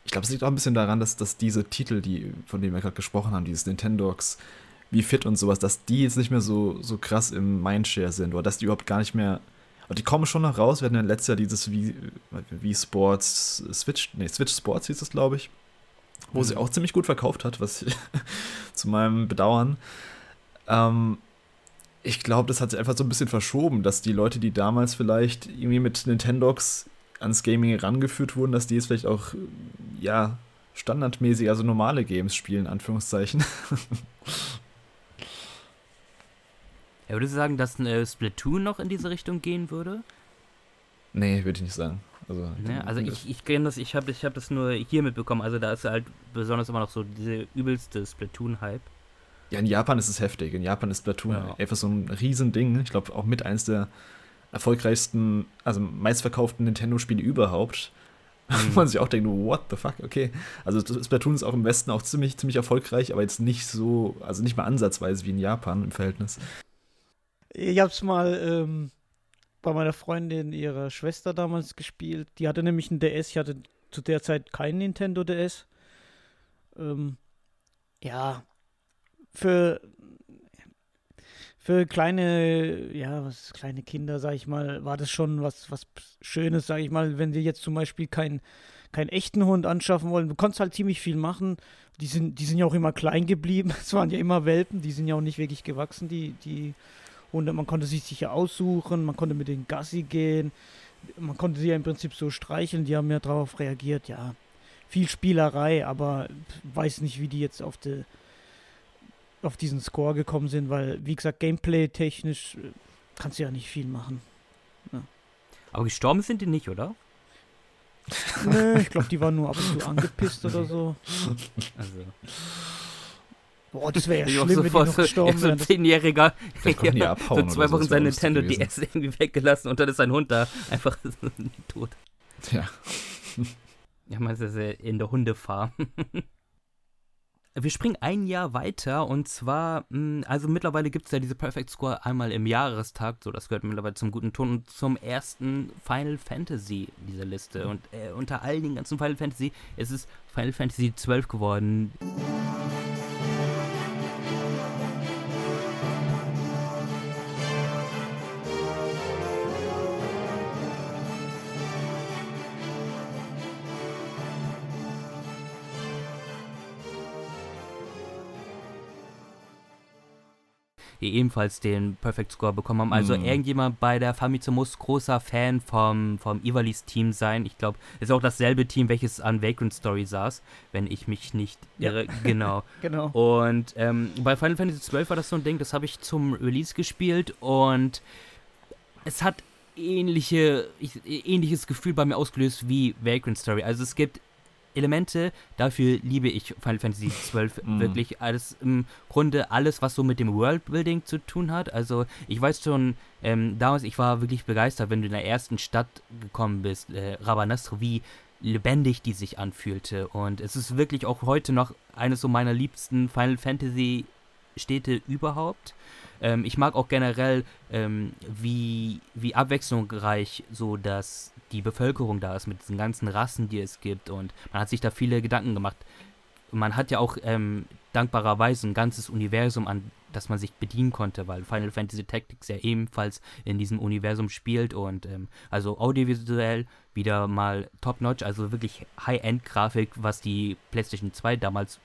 Ich glaube, es liegt auch ein bisschen daran, dass, dass diese Titel, die, von denen wir gerade gesprochen haben, dieses Nintendogs, wie Fit und sowas, dass die jetzt nicht mehr so, so krass im Mindshare sind oder dass die überhaupt gar nicht mehr. Und die kommen schon noch raus. Wir hatten ja letztes Jahr dieses wie, wie Sports Switch, nee, Switch Sports hieß es, glaube ich, wo mhm. sie auch ziemlich gut verkauft hat, was ich, zu meinem Bedauern. Ähm, ich glaube, das hat sich einfach so ein bisschen verschoben, dass die Leute, die damals vielleicht irgendwie mit Nintendogs ans Gaming herangeführt wurden, dass die jetzt vielleicht auch, ja, standardmäßig, also normale Games spielen, Anführungszeichen. Ja, würdest du sagen, dass äh, Splatoon noch in diese Richtung gehen würde? Nee, würde ich nicht sagen. Also, ne? also ich, ich kenne das, ich habe ich hab das nur hier mitbekommen. Also da ist halt besonders immer noch so diese übelste Splatoon-Hype. Ja, in Japan ist es heftig. In Japan ist Splatoon ja. einfach so ein Riesending. Ich glaube auch mit eins der erfolgreichsten, also meistverkauften Nintendo-Spiele überhaupt. Mhm. Wo man sich auch denkt, what the fuck, okay. Also Splatoon ist auch im Westen auch ziemlich, ziemlich erfolgreich, aber jetzt nicht so, also nicht mal ansatzweise wie in Japan im Verhältnis. Ich hab's mal ähm, bei meiner Freundin, ihrer Schwester damals gespielt. Die hatte nämlich ein DS, ich hatte zu der Zeit kein Nintendo DS. Ähm, ja, für, für kleine, ja, was kleine Kinder, sag ich mal, war das schon was, was Schönes, sag ich mal, wenn sie jetzt zum Beispiel keinen keinen echten Hund anschaffen wollen. Du konntest halt ziemlich viel machen. Die sind, die sind ja auch immer klein geblieben. Es waren ja immer Welpen, die sind ja auch nicht wirklich gewachsen, die, die Hunde. Man konnte sich sicher aussuchen, man konnte mit den Gassi gehen, man konnte sie ja im Prinzip so streicheln, die haben ja darauf reagiert, ja. Viel Spielerei, aber weiß nicht, wie die jetzt auf die auf diesen Score gekommen sind, weil, wie gesagt, gameplay-technisch äh, kannst du ja nicht viel machen. Ja. Aber gestorben sind die nicht, oder? Nö, ich glaube, die waren nur ab und zu angepisst oder so. Also. Boah, das wäre ja Ich schlimm, auch wenn die noch so, gestorben so wären. ein Das- Zehnjähriger ja, abhauen so zwei so, Wochen sein Nintendo gewesen. DS irgendwie weggelassen und dann ist sein Hund da einfach tot. Ja. Ja, man ist ja in der Hundefarm. Wir springen ein Jahr weiter und zwar, mh, also mittlerweile gibt es ja diese Perfect Score einmal im Jahrestag, so das gehört mittlerweile zum guten Ton und zum ersten Final Fantasy dieser Liste. Und äh, unter all den ganzen Final Fantasy ist es Final Fantasy 12 geworden. Ebenfalls den Perfect Score bekommen haben. Also Mhm. irgendjemand bei der Famitsu muss großer Fan vom, vom Ivalis Team sein. Ich glaube, es ist auch dasselbe Team, welches an Vagrant Story saß, wenn ich mich nicht Ja. irre. Genau. Genau. Und ähm, bei Final Fantasy XII war das so ein Ding, das habe ich zum Release gespielt und es hat ähnliche, ich, ähnliches Gefühl bei mir ausgelöst wie Vagrant Story. Also es gibt Elemente, dafür liebe ich Final Fantasy XII Mhm. wirklich. Alles im Grunde alles, was so mit dem Worldbuilding zu tun hat. Also ich weiß schon, ähm, damals, ich war wirklich begeistert, wenn du in der ersten Stadt gekommen bist, äh, Rabanastre, wie lebendig die sich anfühlte. Und es ist wirklich auch heute noch eines so meiner liebsten Final Fantasy Städte überhaupt. Ähm, ich mag auch generell, ähm, wie, wie abwechslungsreich so dass die Bevölkerung da ist mit diesen ganzen Rassen, die es gibt. Und man hat sich da viele Gedanken gemacht. Man hat ja auch ähm, dankbarerweise ein ganzes Universum, an das man sich bedienen konnte, weil Final Fantasy Tactics ja ebenfalls in diesem Universum spielt und ähm, also audiovisuell wieder mal top-notch, also wirklich High-End-Grafik, was die PlayStation 2 damals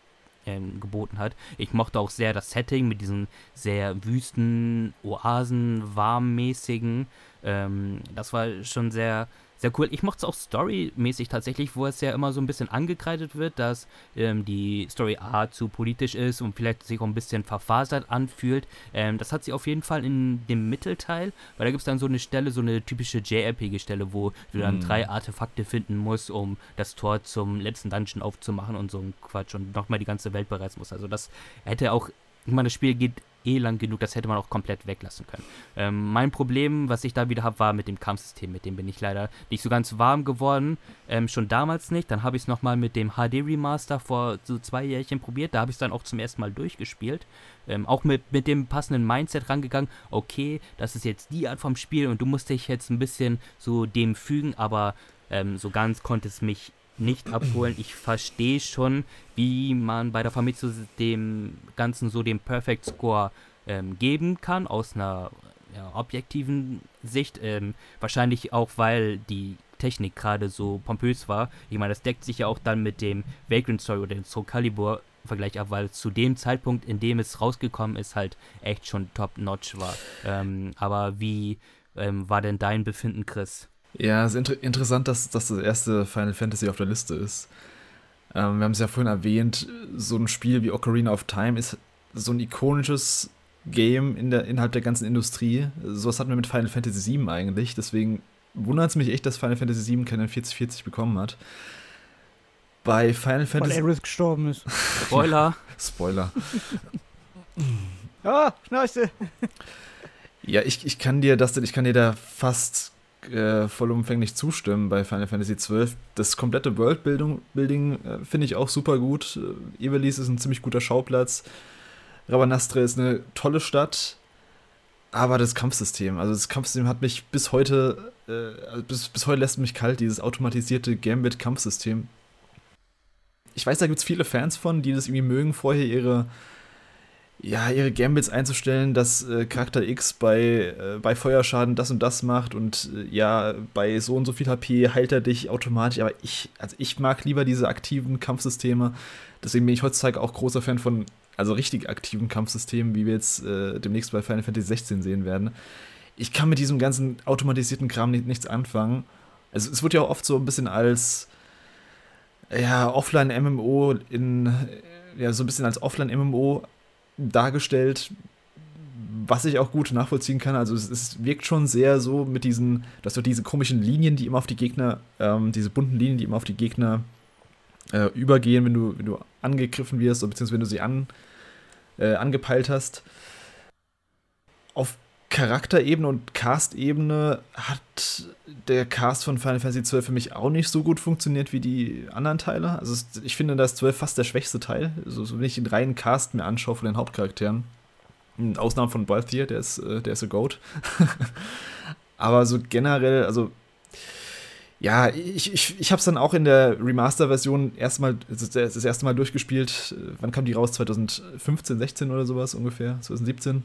ähm, geboten hat. Ich mochte auch sehr das Setting mit diesen sehr wüsten Oasen, warmmäßigen. Ähm, das war schon sehr, sehr cool. Ich mochte es auch storymäßig tatsächlich, wo es ja immer so ein bisschen angekreidet wird, dass ähm, die Story A zu politisch ist und vielleicht sich auch ein bisschen verfasert anfühlt. Ähm, das hat sie auf jeden Fall in dem Mittelteil, weil da gibt es dann so eine Stelle, so eine typische JRPG-Stelle, wo du dann Mhm. drei Artefakte finden musst, um das Tor zum letzten Dungeon aufzumachen und so ein Quatsch und nochmal die ganze Welt bereisen musst. Also das hätte auch, ich meine, das Spiel geht eh lang genug, das hätte man auch komplett weglassen können. Ähm, mein Problem, was ich da wieder habe, war mit dem Kampfsystem. Mit dem bin ich leider nicht so ganz warm geworden. Ähm, schon damals nicht. Dann habe ich es nochmal mit dem HD-Remaster vor so zwei Jährchen probiert. Da habe ich es dann auch zum ersten Mal durchgespielt. Ähm, auch mit, mit dem passenden Mindset rangegangen. Okay, das ist jetzt die Art vom Spiel und du musst dich jetzt ein bisschen so dem fügen, aber ähm, so ganz konnte es mich nicht abholen. Ich verstehe schon, wie man bei der Famitsu dem Ganzen so den Perfect Score ähm, geben kann, aus einer ja, objektiven Sicht. Ähm, wahrscheinlich auch, weil die Technik gerade so pompös war. Ich meine, das deckt sich ja auch dann mit dem Vagrant Story oder dem Soul Calibur Vergleich ab, weil zu dem Zeitpunkt, in dem es rausgekommen ist, halt echt schon top-notch war. Ähm, aber wie ähm, war denn dein Befinden, Chris? Ja, es ist inter interessant, dass, dass das erste Final Fantasy auf der Liste ist. Ähm, wir haben es ja vorhin erwähnt, so ein Spiel wie Ocarina of Time ist so ein ikonisches Game in der, innerhalb der ganzen Industrie. Sowas hatten wir mit Final Fantasy VII eigentlich. Deswegen wundert es mich echt, dass Final Fantasy VII keine 4040 bekommen hat. Bei Final Weil Fantasy. Aerith gestorben ist. Spoiler. Spoiler. Ah, Schnauze. Ja, ich, ich kann dir das, ich kann dir da fast äh, vollumfänglich zustimmen bei Final Fantasy XII. Das komplette Worldbuilding Building, äh, finde ich auch super gut. Äh, ist ein ziemlich guter Schauplatz. Rabanastre ist eine tolle Stadt. Aber das Kampfsystem, also das Kampfsystem hat mich bis heute, äh, also bis, bis heute lässt mich kalt, dieses automatisierte Gambit-Kampfsystem. ich weiß, da gibt es viele Fans von, die das irgendwie mögen, vorher ihre, ja, ihre Gambits einzustellen, dass äh, Charakter X bei, äh, bei Feuerschaden das und das macht und äh, ja, bei so und so viel HP heilt er dich automatisch. Aber ich, also ich mag lieber diese aktiven Kampfsysteme. Deswegen bin ich heutzutage auch großer Fan von also richtig aktiven Kampfsystemen, wie wir jetzt äh, demnächst bei Final Fantasy 16 sehen werden. Ich kann mit diesem ganzen automatisierten Kram nicht, nichts anfangen. Also es wird ja auch oft so ein bisschen als ja, Offline-MMO in ja, so ein bisschen als Offline-MMO dargestellt, was ich auch gut nachvollziehen kann. Also es, es, wirkt schon sehr so mit diesen, dass du diese komischen Linien, die immer auf die Gegner, ähm, diese bunten Linien, die immer auf die Gegner äh, übergehen, wenn du, wenn du angegriffen wirst, beziehungsweise wenn du sie an, äh, angepeilt hast. Auf Charakterebene und Cast-Ebene hat der Cast von Final Fantasy XII für mich auch nicht so gut funktioniert wie die anderen Teile. Also ich finde, da ist 12 fast der schwächste Teil. Also wenn ich den reinen Cast mir anschaue von den Hauptcharakteren. Ausnahme von Balthier, der ist, äh, der ist a Goat. Aber so generell, also ja, ich, ich, ich habe es dann auch in der Remaster-Version erstmal das, das erste Mal durchgespielt. Wann kam die raus? 2015, 16 oder sowas ungefähr? 2017?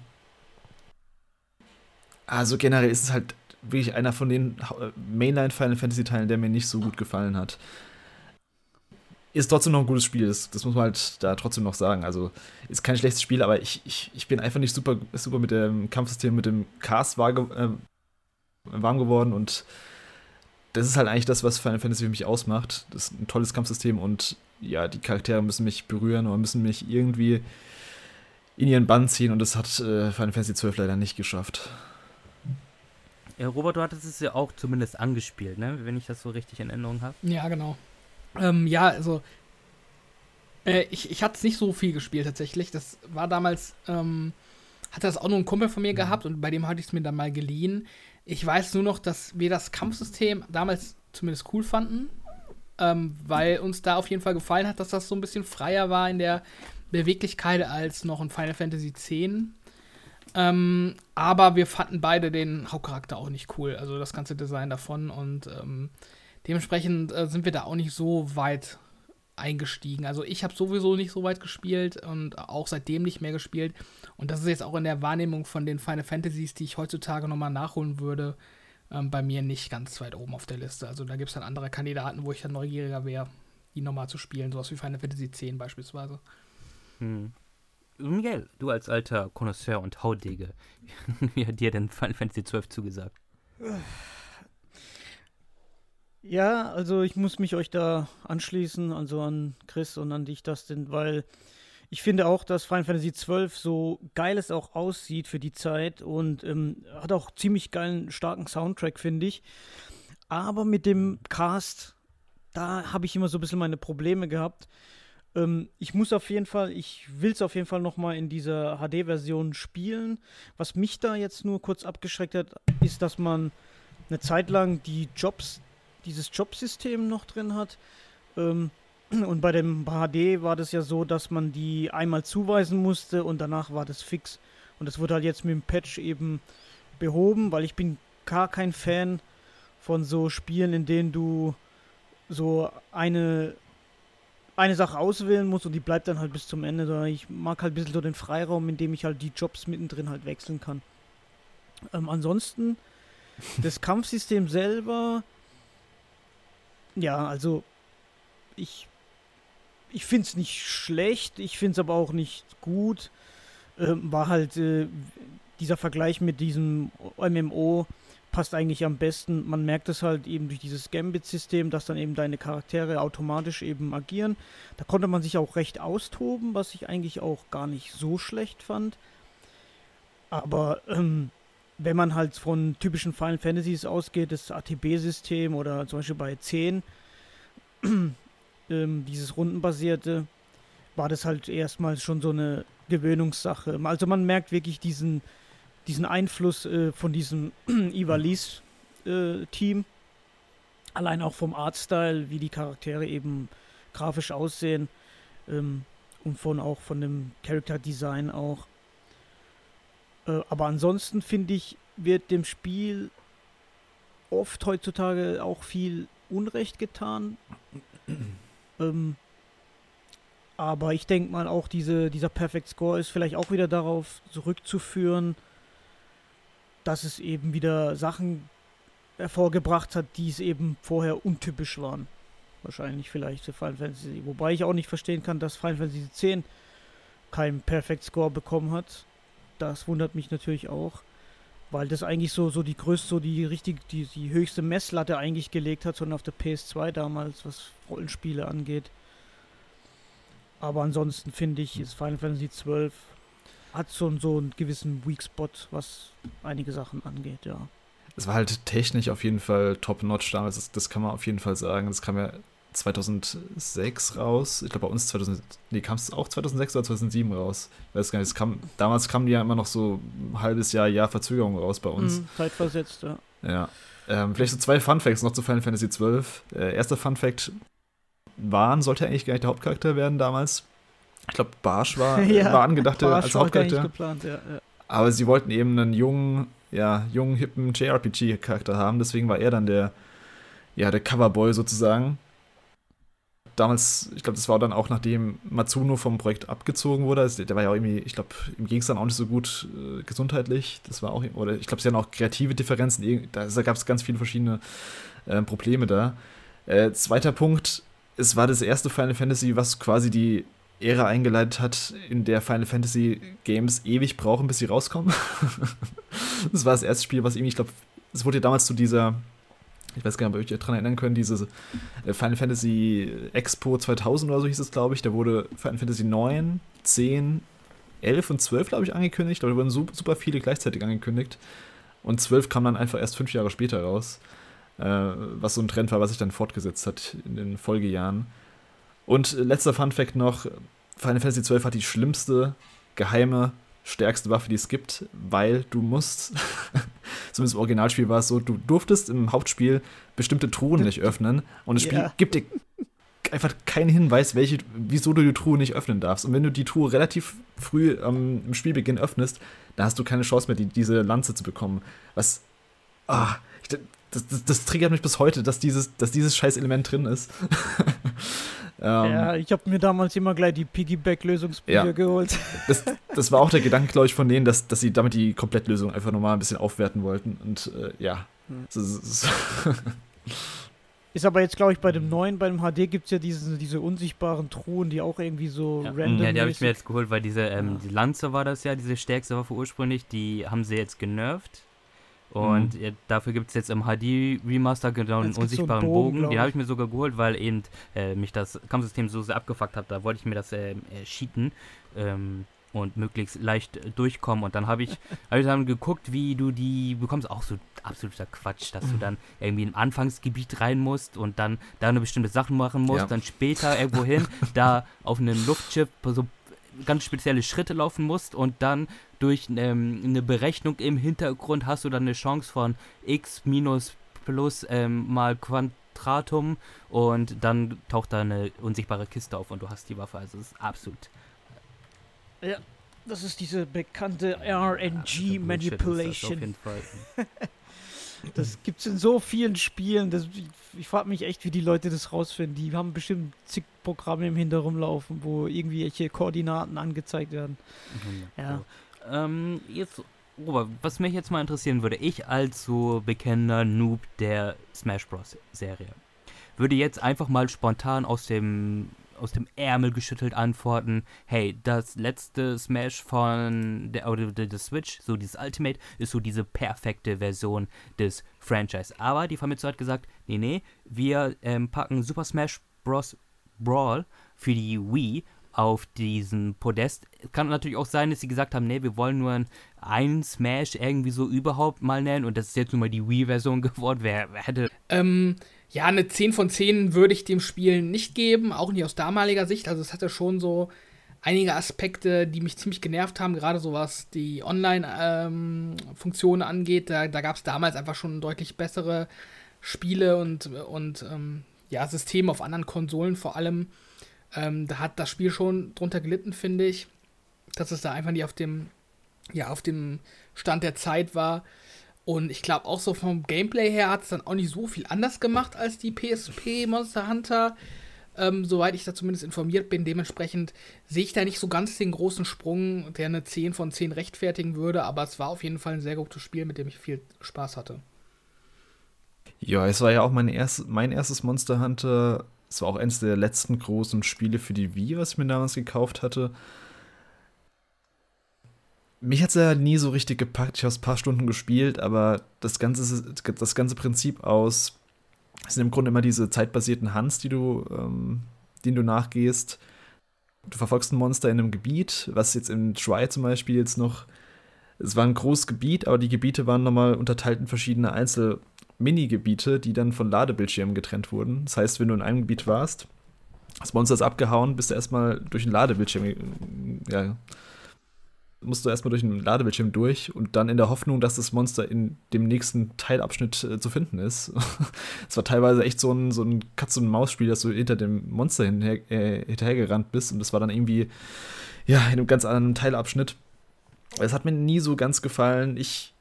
Also generell ist es halt wirklich einer von den Mainline Final Fantasy Teilen, der mir nicht so gut gefallen hat. Ist trotzdem noch ein gutes Spiel, das, das muss man halt da trotzdem noch sagen. Also ist kein schlechtes Spiel, aber ich, ich, ich bin einfach nicht super, super mit dem Kampfsystem, mit dem Cast war, äh, warm geworden und das ist halt eigentlich das, was Final Fantasy für mich ausmacht. Das ist ein tolles Kampfsystem und ja, die Charaktere müssen mich berühren oder müssen mich irgendwie in ihren Bann ziehen und das hat äh, Final Fantasy XII leider nicht geschafft. Ja, Robert, du hattest es ja auch zumindest angespielt, ne? wenn ich das so richtig in Erinnerung habe. Ja, genau. Ähm, ja, also äh, ich, ich hatte es nicht so viel gespielt tatsächlich. Das war damals, ähm, hatte das auch nur ein Kumpel von mir mhm. gehabt und bei dem hatte ich es mir dann mal geliehen. Ich weiß nur noch, dass wir das Kampfsystem damals zumindest cool fanden, ähm, weil uns da auf jeden Fall gefallen hat, dass das so ein bisschen freier war in der Beweglichkeit als noch in Final Fantasy X. Ähm, aber wir fanden beide den Hauptcharakter auch nicht cool, also das ganze Design davon und ähm, dementsprechend äh, sind wir da auch nicht so weit eingestiegen. Also ich habe sowieso nicht so weit gespielt und auch seitdem nicht mehr gespielt. Und das ist jetzt auch in der Wahrnehmung von den Final Fantasies, die ich heutzutage nochmal nachholen würde, ähm, bei mir nicht ganz weit oben auf der Liste. Also da gibt es dann andere Kandidaten, wo ich dann neugieriger wäre, die nochmal zu spielen, sowas wie Final Fantasy X beispielsweise. Hm. Miguel, du als alter Connoisseur und Haudege, wie hat dir denn Final Fantasy XII zugesagt? Ja, also ich muss mich euch da anschließen, also an Chris und an dich, Dustin, weil ich finde auch, dass Final Fantasy XII so geil es auch aussieht für die Zeit und ähm, hat auch ziemlich geilen, starken Soundtrack, finde ich. Aber mit dem Cast, da habe ich immer so ein bisschen meine Probleme gehabt. Ähm, ich muss auf jeden Fall, ich will es auf jeden Fall nochmal in dieser HD-Version spielen. Was mich da jetzt nur kurz abgeschreckt hat, ist, dass man eine Zeit lang die Jobs, dieses Jobsystem noch drin hat. Ähm, und bei dem HD war das ja so, dass man die einmal zuweisen musste und danach war das fix. Und das wurde halt jetzt mit dem Patch eben behoben, weil ich bin gar kein Fan von so Spielen, in denen du so eine eine Sache auswählen muss und die bleibt dann halt bis zum Ende, sondern ich mag halt ein bisschen so den Freiraum, in dem ich halt die Jobs mittendrin halt wechseln kann. Ähm, ansonsten, das Kampfsystem selber, ja, also ich, ich finde es nicht schlecht, ich finde es aber auch nicht gut. Ähm, war halt äh, dieser Vergleich mit diesem MMO passt eigentlich am besten. Man merkt es halt eben durch dieses Gambit-System, dass dann eben deine Charaktere automatisch eben agieren. Da konnte man sich auch recht austoben, was ich eigentlich auch gar nicht so schlecht fand. Aber ähm, wenn man halt von typischen Final Fantasies ausgeht, das ATB-System oder zum Beispiel bei 10, ähm, dieses rundenbasierte, war das halt erstmal schon so eine Gewöhnungssache. Also man merkt wirklich diesen diesen Einfluss äh, von diesem Ivalice-Team. Äh, Allein auch vom Artstyle, wie die Charaktere eben grafisch aussehen. Ähm, und von auch von dem Character Design auch. Äh, aber ansonsten finde ich, wird dem Spiel oft heutzutage auch viel Unrecht getan. ähm, Aber ich denke mal auch, diese, dieser Perfect Score ist vielleicht auch wieder darauf zurückzuführen, dass es eben wieder Sachen hervorgebracht hat, die es eben vorher untypisch waren. Wahrscheinlich vielleicht für Final Fantasy. Wobei ich auch nicht verstehen kann, dass Final Fantasy X keinen Perfect Score bekommen hat. Das wundert mich natürlich auch. Weil das eigentlich so, so die größte, so die richtig, die, die höchste Messlatte eigentlich gelegt hat, sondern auf der PS2 damals, was Rollenspiele angeht. Aber ansonsten finde ich, ist Final Fantasy XII hat so, so einen gewissen Weak Spot, was einige Sachen angeht, ja. Es war halt technisch auf jeden Fall top-notch damals, das, das, kann man auf jeden Fall sagen. Das kam ja 2006 raus. Ich glaube, bei uns 2000, nee, kam es auch 2006 oder 2007 raus. Ich weiß gar nicht, kam, damals kamen die ja immer noch so ein halbes Jahr, Jahr Verzögerung raus bei uns. Mm, zeitversetzt, ja. Ja. Ähm, vielleicht so zwei Fun Facts noch zu Final Fantasy XII. Äh, erster Fun Fact: Waren sollte eigentlich gar nicht der Hauptcharakter werden damals. Ich glaube, Barsch war, ja, war angedacht als Hauptcharakter. Geplant, ja, ja. Aber sie wollten eben einen jungen, ja, jungen, hippen JRPG-Charakter haben, deswegen war er dann der, ja, der Coverboy sozusagen. Damals, ich glaube, das war dann auch nachdem Matsuno vom Projekt abgezogen wurde. Also, der war ja auch irgendwie, ich glaube, im ging es dann auch nicht so gut äh, gesundheitlich. Das war auch, oder ich glaube, sie hatten auch kreative Differenzen. Da, da gab es ganz viele verschiedene äh, Probleme da. Äh, zweiter Punkt, es war das erste Final Fantasy, was quasi die Ära eingeleitet hat, in der Final Fantasy Games ewig brauchen, bis sie rauskommen. das war das erste Spiel, was irgendwie, ich glaube, es wurde ja damals zu dieser, ich weiß gar nicht, ob ihr euch daran erinnern könnt, diese äh, Final Fantasy Expo 2000 oder so hieß es, glaube ich. Da wurde Final Fantasy 9, 10, 11 und 12, glaube ich, angekündigt. Da wurden super viele gleichzeitig angekündigt. Und 12 kam dann einfach erst fünf Jahre später raus. Äh, was so ein Trend war, was sich dann fortgesetzt hat in den Folgejahren. Und letzter Fun Fact noch: Final Fantasy XII hat die schlimmste, geheime, stärkste Waffe, die es gibt, weil du musst, zumindest im Originalspiel war es so, du durftest im Hauptspiel bestimmte Truhen nicht öffnen und das Spiel yeah. gibt dir einfach keinen Hinweis, welche, wieso du die Truhe nicht öffnen darfst. Und wenn du die Truhe relativ früh ähm, im Spielbeginn öffnest, dann hast du keine Chance mehr, die, diese Lanze zu bekommen. Was. Ah, ich, das, das, das, triggert mich bis heute, dass dieses, dass dieses scheiß Element drin ist. Ähm, ja, ich habe mir damals immer gleich die Piggyback-Lösungsbücher ja. geholt. Das, das, war auch der Gedanke, glaube ich, von denen, dass, dass sie damit die Komplettlösung einfach nochmal ein bisschen aufwerten wollten. Und äh, ja. Hm. Ist, ist aber jetzt, glaube ich, bei dem neuen, bei dem HD gibt es ja diese, diese unsichtbaren Truhen, die auch irgendwie so ja. random Ja, die habe ich mir jetzt geholt, weil diese ähm, ja. die Lanze war das ja, diese stärkste Waffe ursprünglich, die haben sie jetzt genervt. Und mhm. dafür gibt es jetzt im HD-Remaster genau einen unsichtbaren so einen Bogen. Bogen. Den habe ich mir sogar geholt, weil eben äh, mich das Kampfsystem so sehr abgefuckt hat. Da wollte ich mir das äh, äh, cheaten ähm, und möglichst leicht äh, durchkommen. Und dann habe ich, hab ich dann geguckt, wie du die bekommst. Auch so absoluter Quatsch, dass du dann irgendwie im Anfangsgebiet rein musst und dann da eine bestimmte Sachen machen musst. Ja. Dann später irgendwo hin, da auf einem Luftschiff so ganz spezielle Schritte laufen musst und dann durch ähm, eine Berechnung im Hintergrund hast du dann eine Chance von x minus plus ähm, mal Quadratum und dann taucht da eine unsichtbare Kiste auf und du hast die Waffe. Also es ist absolut. Ja, das ist diese bekannte RNG Manipulation. auf jeden Fall. Das gibt es in so vielen Spielen. Das, ich, ich frage mich echt, wie die Leute das rausfinden. Die haben bestimmt zig Programme im Hintergrund laufen, wo irgendwelche Koordinaten angezeigt werden. Mhm, ja. So. Ähm, jetzt, Robert, was mich jetzt mal interessieren würde, ich als so bekennender Noob der Smash Bros. Serie würde jetzt einfach mal spontan aus dem aus dem Ärmel geschüttelt antworten, hey, das letzte Smash von der, oder der, der Switch, so dieses Ultimate, ist so diese perfekte Version des Franchise. Aber die Famitsu hat gesagt, nee, nee, wir ähm, packen Super Smash Bros. Brawl für die Wii auf diesen Podest. Kann natürlich auch sein, dass sie gesagt haben, nee, wir wollen nur einen Smash irgendwie so überhaupt mal nennen und das ist jetzt nun mal die Wii-Version geworden. Wer, wer hätte... Ähm, ja, eine 10 von 10 würde ich dem Spiel nicht geben, auch nicht aus damaliger Sicht. Also es hatte schon so einige Aspekte, die mich ziemlich genervt haben, gerade so was die Online-Funktionen ähm, angeht. Da, da gab es damals einfach schon deutlich bessere Spiele und, und ähm, ja, Systeme auf anderen Konsolen vor allem. Ähm, da hat das Spiel schon drunter gelitten, finde ich, dass es da einfach nicht auf dem, ja, auf dem Stand der Zeit war. Und ich glaube auch so vom Gameplay her hat es dann auch nicht so viel anders gemacht als die PSP Monster Hunter. ähm, soweit ich da zumindest informiert bin. Dementsprechend sehe ich da nicht so ganz den großen Sprung, der eine 10 von 10 rechtfertigen würde, aber es war auf jeden Fall ein sehr gutes Spiel, mit dem ich viel Spaß hatte. Ja, es war ja auch mein, erst, mein erstes Monster Hunter. Es war auch eines der letzten großen Spiele für die Wii, was ich mir damals gekauft hatte. Mich hat es ja nie so richtig gepackt. Ich habe es ein paar Stunden gespielt, aber das ganze, das ganze Prinzip aus es sind im Grunde immer diese zeitbasierten Hunts, die du, ähm, denen du nachgehst. Du verfolgst ein Monster in einem Gebiet, was jetzt in Try zum Beispiel jetzt noch. Es war ein großes Gebiet, aber die Gebiete waren nochmal unterteilt in verschiedene Einzel-Mini-Gebiete, die dann von Ladebildschirmen getrennt wurden. Das heißt, wenn du in einem Gebiet warst, das Monster ist abgehauen, bist du erstmal durch den Ladebildschirm ja, musst du erstmal durch einen Ladebildschirm durch und dann in der Hoffnung, dass das Monster in dem nächsten Teilabschnitt äh, zu finden ist. Es war teilweise echt so ein, so ein Katz-und-Maus-Spiel, dass du hinter dem Monster hinher, äh, hinterhergerannt bist und das war dann irgendwie, ja, in einem ganz anderen Teilabschnitt. Es hat mir nie so ganz gefallen. Ich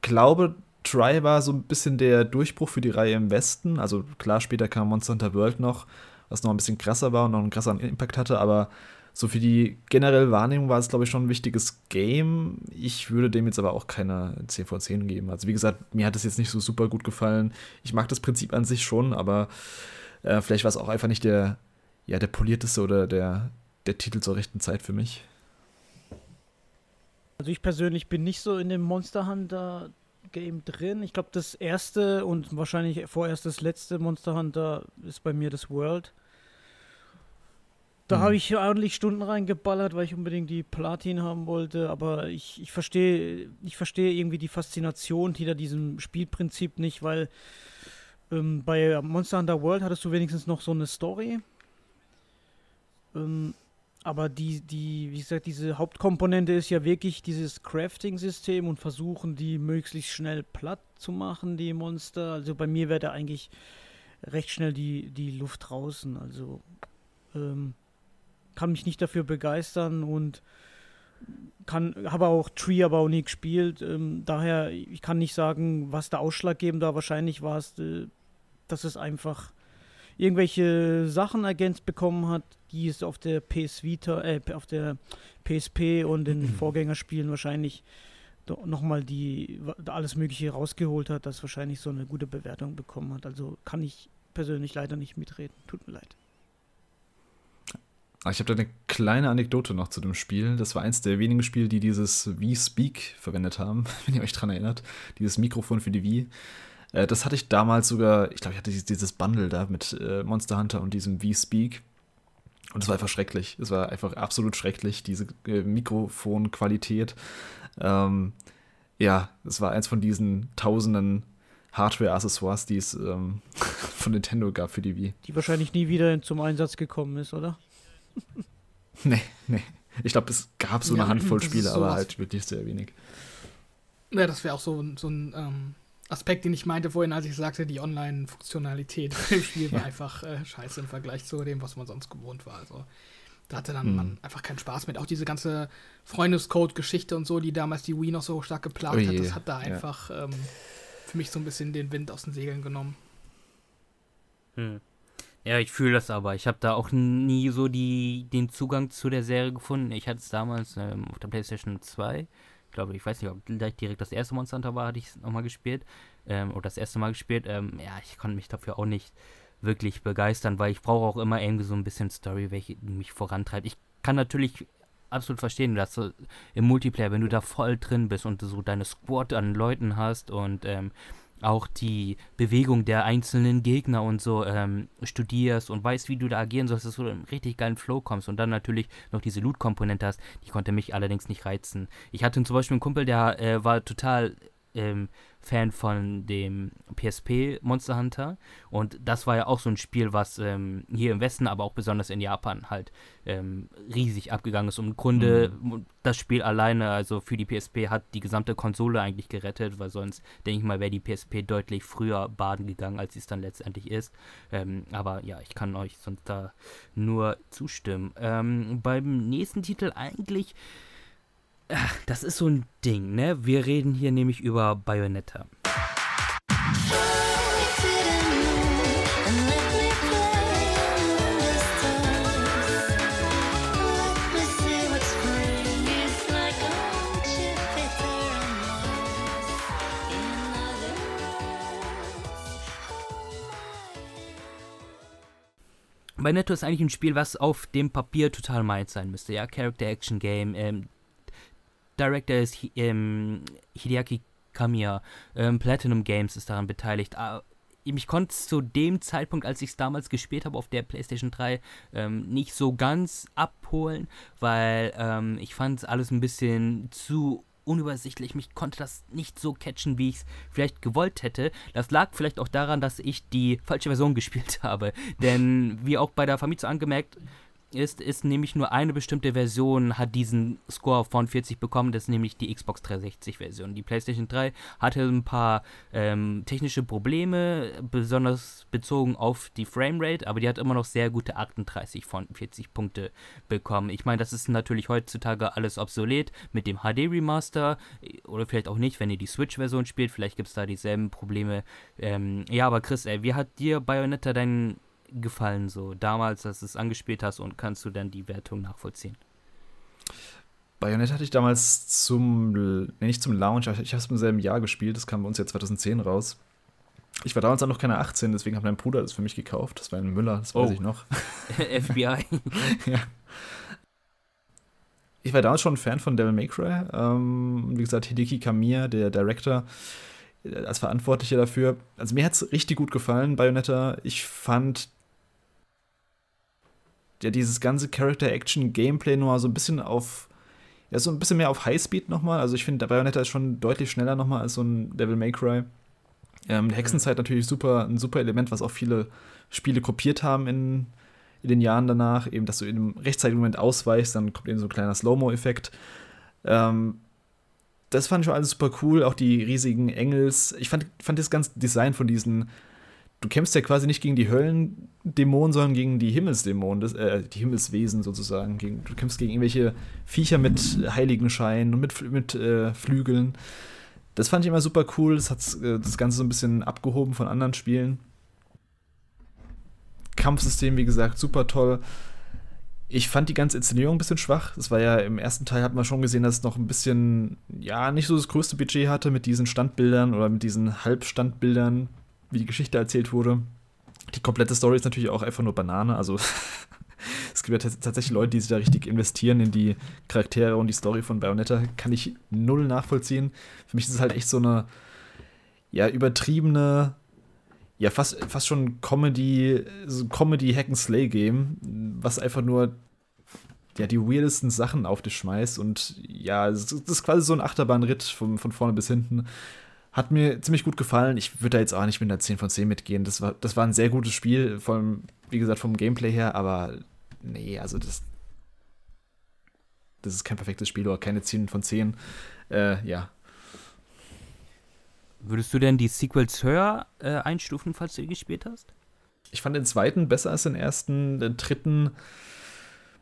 glaube, Try war so ein bisschen der Durchbruch für die Reihe im Westen. Also klar, später kam Monster Hunter World noch, was noch ein bisschen krasser war und noch einen krasseren Impact hatte, aber so für die generelle Wahrnehmung war es, glaube ich, schon ein wichtiges Game. Ich würde dem jetzt aber auch keine 10 von 10 geben. Also wie gesagt, mir hat es jetzt nicht so super gut gefallen. Ich mag das Prinzip an sich schon, aber äh, vielleicht war es auch einfach nicht der, ja, der polierteste oder der, der Titel zur rechten Zeit für mich. Also ich persönlich bin nicht so in dem Monster Hunter Game drin. Ich glaube, das erste und wahrscheinlich vorerst das letzte Monster Hunter ist bei mir das World. Da mhm. habe ich ordentlich Stunden reingeballert, weil ich unbedingt die Platin haben wollte. Aber ich, ich verstehe ich verstehe irgendwie die Faszination hinter diesem Spielprinzip nicht, weil ähm, bei Monster Hunter World hattest du wenigstens noch so eine Story. Ähm, aber die, die, wie gesagt, diese Hauptkomponente ist ja wirklich dieses Crafting-System und versuchen, die möglichst schnell platt zu machen, die Monster. Also bei mir wäre da eigentlich recht schnell die, die Luft draußen. Also ähm, kann mich nicht dafür begeistern und kann, habe auch Tree aber auch nie gespielt. Ähm, daher, ich kann nicht sagen, was der ausschlaggebend war. Wahrscheinlich war es, äh, dass es einfach irgendwelche Sachen ergänzt bekommen hat, die es auf der PS Vita, äh, auf der PSP und den Vorgängerspielen wahrscheinlich nochmal die alles Mögliche rausgeholt hat, das wahrscheinlich so eine gute Bewertung bekommen hat. Also kann ich persönlich leider nicht mitreden. Tut mir leid. Ah, ich habe da eine kleine Anekdote noch zu dem Spiel. Das war eins der wenigen Spiele, die dieses Wii Speak verwendet haben, wenn ihr euch dran erinnert. Dieses Mikrofon für die Wii. Äh, das hatte ich damals sogar, ich glaube, ich hatte dieses Bundle da mit äh, Monster Hunter und diesem Wii Speak. Und es war einfach schrecklich. Es war einfach absolut schrecklich, diese äh, Mikrofonqualität. Ähm, ja, es war eins von diesen tausenden Hardware-Accessoires, die es ähm, von Nintendo gab für die Wii. Die wahrscheinlich nie wieder zum Einsatz gekommen ist, oder? nee, nee. Ich glaube, es gab so eine ja, Handvoll Spiele, aber halt wirklich sehr wenig. Ja, das wäre auch so, so ein ähm, Aspekt, den ich meinte vorhin, als ich sagte, die Online-Funktionalität im Spiel war einfach äh, scheiße im Vergleich zu dem, was man sonst gewohnt war. Also da hatte dann hm. man einfach keinen Spaß mit. Auch diese ganze Freundescode-Geschichte und so, die damals die Wii noch so stark geplagt oh hat, das hat da einfach ja. ähm, für mich so ein bisschen den Wind aus den Segeln genommen. Hm. Ja, ich fühle das aber. Ich habe da auch nie so die, den Zugang zu der Serie gefunden. Ich hatte es damals ähm, auf der PlayStation 2. Glaube, ich weiß nicht, ob gleich direkt das erste Monster Hunter war, hatte ich es nochmal gespielt. Ähm, oder das erste Mal gespielt. Ähm, ja, ich konnte mich dafür auch nicht wirklich begeistern, weil ich brauche auch immer irgendwie so ein bisschen Story, welche mich vorantreibt. Ich kann natürlich absolut verstehen, dass du im Multiplayer, wenn du da voll drin bist und so deine Squad an Leuten hast und ähm, auch die Bewegung der einzelnen Gegner und so ähm, studierst und weißt, wie du da agieren sollst, dass du in richtig geilen Flow kommst und dann natürlich noch diese Loot-Komponente hast, die konnte mich allerdings nicht reizen. Ich hatte zum Beispiel einen Kumpel, der äh, war total ähm, Fan von dem PSP Monster Hunter. Und das war ja auch so ein Spiel, was ähm, hier im Westen, aber auch besonders in Japan halt ähm, riesig abgegangen ist. Und im Grunde mhm. das Spiel alleine, also für die PSP, hat die gesamte Konsole eigentlich gerettet, weil sonst, denke ich mal, wäre die PSP deutlich früher baden gegangen, als sie es dann letztendlich ist. Ähm, aber ja, ich kann euch sonst da nur zustimmen. Ähm, beim nächsten Titel eigentlich Ach, das ist so ein Ding, ne? Wir reden hier nämlich über Bayonetta. Bayonetta ist eigentlich ein Spiel, was auf dem Papier total meins sein müsste. Ja, Character Action Game, ähm, Director ist ähm, Hideaki Kamiya. Ähm, Platinum Games ist daran beteiligt. Ah, mich konnte es zu dem Zeitpunkt, als ich es damals gespielt habe auf der PlayStation 3, ähm, nicht so ganz abholen, weil ähm, ich fand es alles ein bisschen zu unübersichtlich. Mich konnte das nicht so catchen, wie ich es vielleicht gewollt hätte. Das lag vielleicht auch daran, dass ich die falsche Version gespielt habe. Denn wie auch bei der Famitsu angemerkt, ist, ist nämlich nur eine bestimmte Version hat diesen Score von 40 bekommen, das ist nämlich die Xbox 360 Version. Die PlayStation 3 hatte ein paar ähm, technische Probleme, besonders bezogen auf die Framerate, aber die hat immer noch sehr gute 38 von 40 Punkte bekommen. Ich meine, das ist natürlich heutzutage alles obsolet mit dem HD Remaster oder vielleicht auch nicht, wenn ihr die Switch-Version spielt, vielleicht gibt es da dieselben Probleme. Ähm, ja, aber Chris, ey, wie hat dir Bayonetta deinen gefallen, so damals, dass du es angespielt hast und kannst du dann die Wertung nachvollziehen? Bayonetta hatte ich damals zum, nee, nicht zum Launch, ich habe es im selben Jahr gespielt, das kam bei uns ja 2010 raus. Ich war damals auch noch keine 18, deswegen hat mein Bruder das für mich gekauft. Das war ein Müller, das weiß oh. ich noch. FBI. ja. Ich war damals schon ein Fan von Devil May Cry. Ähm, wie gesagt, Hideki Kamiya, der Director, äh, als Verantwortlicher dafür. Also mir hat es richtig gut gefallen, Bayonetta. Ich fand ja dieses ganze Character-Action-Gameplay nur so ein bisschen auf, ja, so ein bisschen mehr auf Highspeed nochmal. Also ich finde, der Bayonetta ist schon deutlich schneller nochmal als so ein Devil May Cry. Ähm, Hexenzeit natürlich super, ein super Element, was auch viele Spiele kopiert haben in, in den Jahren danach. Eben, dass du in einem rechtzeitigen Moment ausweichst, dann kommt eben so ein kleiner Slow-Mo-Effekt. Ähm, das fand ich schon alles super cool. Auch die riesigen Engels. Ich fand, fand das ganze Design von diesen du kämpfst ja quasi nicht gegen die Höllendämonen, sondern gegen die Himmelsdämonen, das, äh, die Himmelswesen sozusagen. Gegen, du kämpfst gegen irgendwelche Viecher mit Heiligenscheinen und mit, mit äh, Flügeln. Das fand ich immer super cool. Das hat äh, das Ganze so ein bisschen abgehoben von anderen Spielen. Kampfsystem, wie gesagt, super toll. Ich fand die ganze Inszenierung ein bisschen schwach. Das war ja im ersten Teil hat man schon gesehen, dass es noch ein bisschen, ja, nicht so das größte Budget hatte mit diesen Standbildern oder mit diesen Halbstandbildern, wie die Geschichte erzählt wurde. Die komplette Story ist natürlich auch einfach nur Banane. Also es gibt ja tatsächlich Leute, die sich da richtig investieren in die Charaktere und die Story von Bayonetta. Kann ich null nachvollziehen. Für mich ist es halt echt so eine ja übertriebene, ja fast fast schon Comedy, so Comedy Hack and Slay Game, was einfach nur ja, die weirdesten Sachen auf dich schmeißt und ja, das ist quasi so ein Achterbahnritt von, von vorne bis hinten. Hat mir ziemlich gut gefallen. Ich würde da jetzt auch nicht mit einer 10 von 10 mitgehen. Das war, das war ein sehr gutes Spiel, vom, wie gesagt, vom Gameplay her, aber nee, also das. Das ist kein perfektes Spiel oder keine 10 von 10. Äh, ja. Würdest du denn die Sequels höher äh, einstufen, falls du die gespielt hast? Ich fand den zweiten besser als den ersten. Den dritten.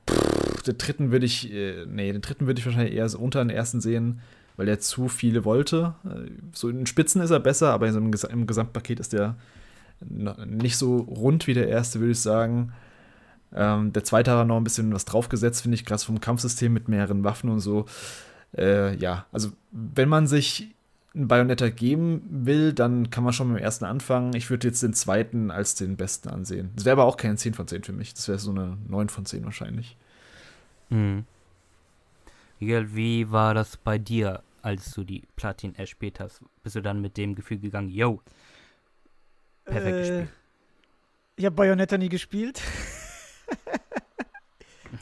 Pff, den dritten würde ich. Äh, nee, den dritten würde ich wahrscheinlich eher so unter den ersten sehen weil er zu viele wollte. Äh, so in den Spitzen ist er besser, aber im, Ges im Gesamtpaket ist er nicht so rund wie der erste, würde ich sagen. Ähm, der zweite hat noch ein bisschen was draufgesetzt, finde ich, gerade vom Kampfsystem mit mehreren Waffen und so. Äh, ja, also wenn man sich einen Bayonetta geben will, dann kann man schon mit dem ersten anfangen. Ich würde jetzt den zweiten als den besten ansehen. Das wäre aber auch keine 10 von 10 für mich. Das wäre so eine 9 von 10 wahrscheinlich. Mhm. Miguel, wie war das bei dir? Als du die Platin erspielt hast, bist du dann mit dem Gefühl gegangen, yo, perfekt äh, gespielt. Ich habe Bayonetta nie gespielt.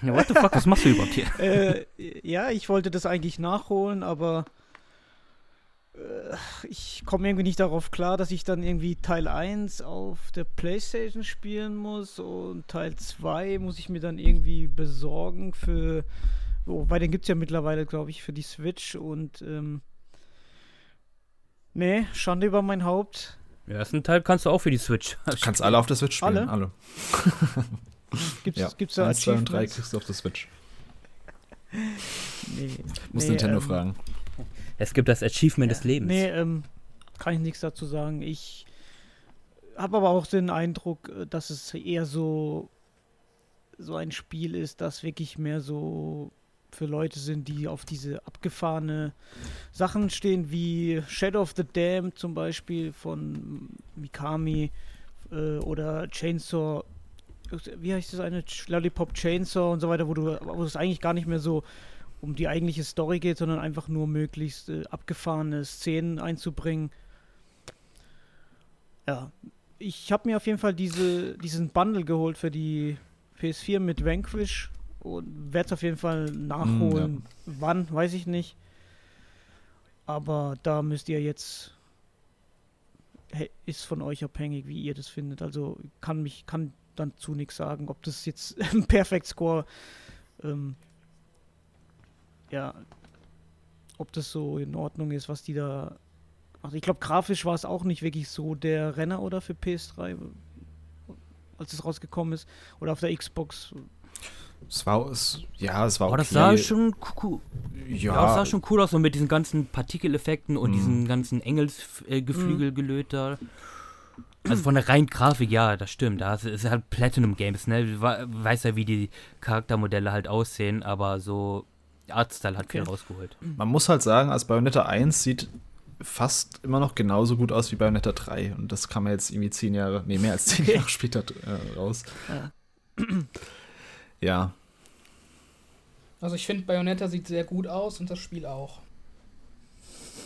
What the fuck, was machst du überhaupt hier? äh, ja, ich wollte das eigentlich nachholen, aber äh, ich komme irgendwie nicht darauf klar, dass ich dann irgendwie Teil 1 auf der Playstation spielen muss und Teil 2 muss ich mir dann irgendwie besorgen für Wobei, den gibt es ja mittlerweile, glaube ich, für die Switch und ähm, nee, Schande über mein Haupt. Den ersten Teil kannst du auch für die Switch. Du kannst alle auf der Switch spielen, alle. alle. gibt's, ja. gibt's da 1, 2 und 3 kriegst du auf der Switch. nee, Muss nee, Nintendo ähm, fragen. Es gibt das Achievement ja, des Lebens. Nee, ähm, kann ich nichts dazu sagen. Ich habe aber auch den Eindruck, äh, dass es eher so so ein Spiel ist, das wirklich mehr so für Leute sind, die auf diese abgefahrene Sachen stehen, wie Shadow of the Dam zum Beispiel von Mikami äh, oder Chainsaw wie heißt das eine, Lollipop Chainsaw und so weiter, wo du, wo es eigentlich gar nicht mehr so um die eigentliche Story geht, sondern einfach nur möglichst äh, abgefahrene Szenen einzubringen. Ja, ich habe mir auf jeden Fall diese, diesen Bundle geholt für die PS4 mit Vanquish und werde es auf jeden Fall nachholen. Mm, ja. Wann, weiß ich nicht. Aber da müsst ihr jetzt ist von euch abhängig, wie ihr das findet. Also kann mich kann dazu nichts sagen, ob das jetzt ein Perfect Score ähm, ja ob das so in Ordnung ist, was die da also ich glaube grafisch war es auch nicht wirklich so der Renner oder für PS3 als es rausgekommen ist oder auf der Xbox es war, es, ja, es war Aber okay. das sah schon cool. Ja. ja, das sah schon cool aus, so mit diesen ganzen Partikeleffekten und mm. diesen ganzen Engelsgeflügelgelöt äh, Also von der reinen Grafik, ja, das stimmt. Das ist halt Platinum Games, ne? Weiß ja, wie die Charaktermodelle halt aussehen, aber so Artstyle hat okay. viel rausgeholt. Man muss halt sagen, als Bayonetta 1 sieht fast immer noch genauso gut aus wie Bayonetta 3. Und das kam ja jetzt irgendwie zehn Jahre, nee, mehr als zehn Jahre später äh, raus. Ja. Ja. Also ich finde, Bayonetta sieht sehr gut aus und das Spiel auch.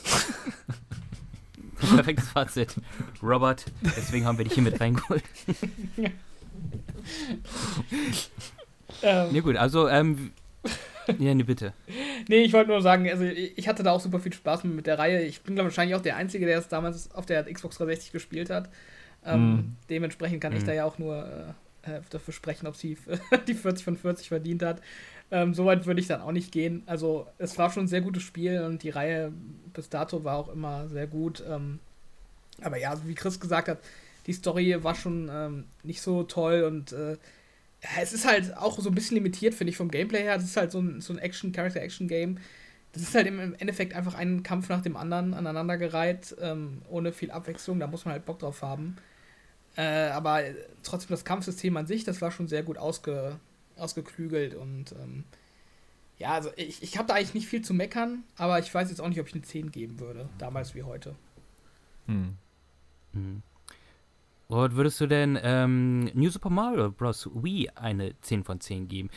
Perfektes Fazit. Robert, deswegen haben wir dich hier mit reingeholt. ja. ähm. Ja gut, also, ähm, ja, nee, bitte. Nee, ich wollte nur sagen, also ich hatte da auch super viel Spaß mit der Reihe. Ich bin, glaube wahrscheinlich auch der Einzige, der es damals auf der Xbox 360 gespielt hat. Ähm, mm. Dementsprechend kann mm. ich da ja auch nur äh, äh, dafür sprechen, ob sie die 40 von 40 verdient hat. Ähm, Soweit würde ich dann auch nicht gehen. Also es war schon ein sehr gutes Spiel und die Reihe bis dato war auch immer sehr gut. Ähm, aber ja, wie Chris gesagt hat, die Story war schon ähm, nicht so toll und äh, es ist halt auch so ein bisschen limitiert, finde ich, vom Gameplay her. Es ist halt so ein, so ein Action, Character-Action-Game. Das ist halt im Endeffekt einfach ein Kampf nach dem anderen aneinandergereiht, ähm, ohne viel Abwechslung. Da muss man halt Bock drauf haben. Äh, aber trotzdem das Kampfsystem an sich, das war schon sehr gut ausge, ausgeklügelt und ähm, ja, also ich, ich habe da eigentlich nicht viel zu meckern, aber ich weiß jetzt auch nicht, ob ich eine 10 geben würde, damals wie heute. Hm. Hm. Und würdest du denn ähm, New Super Mario Bros. Wii eine 10 von 10 geben?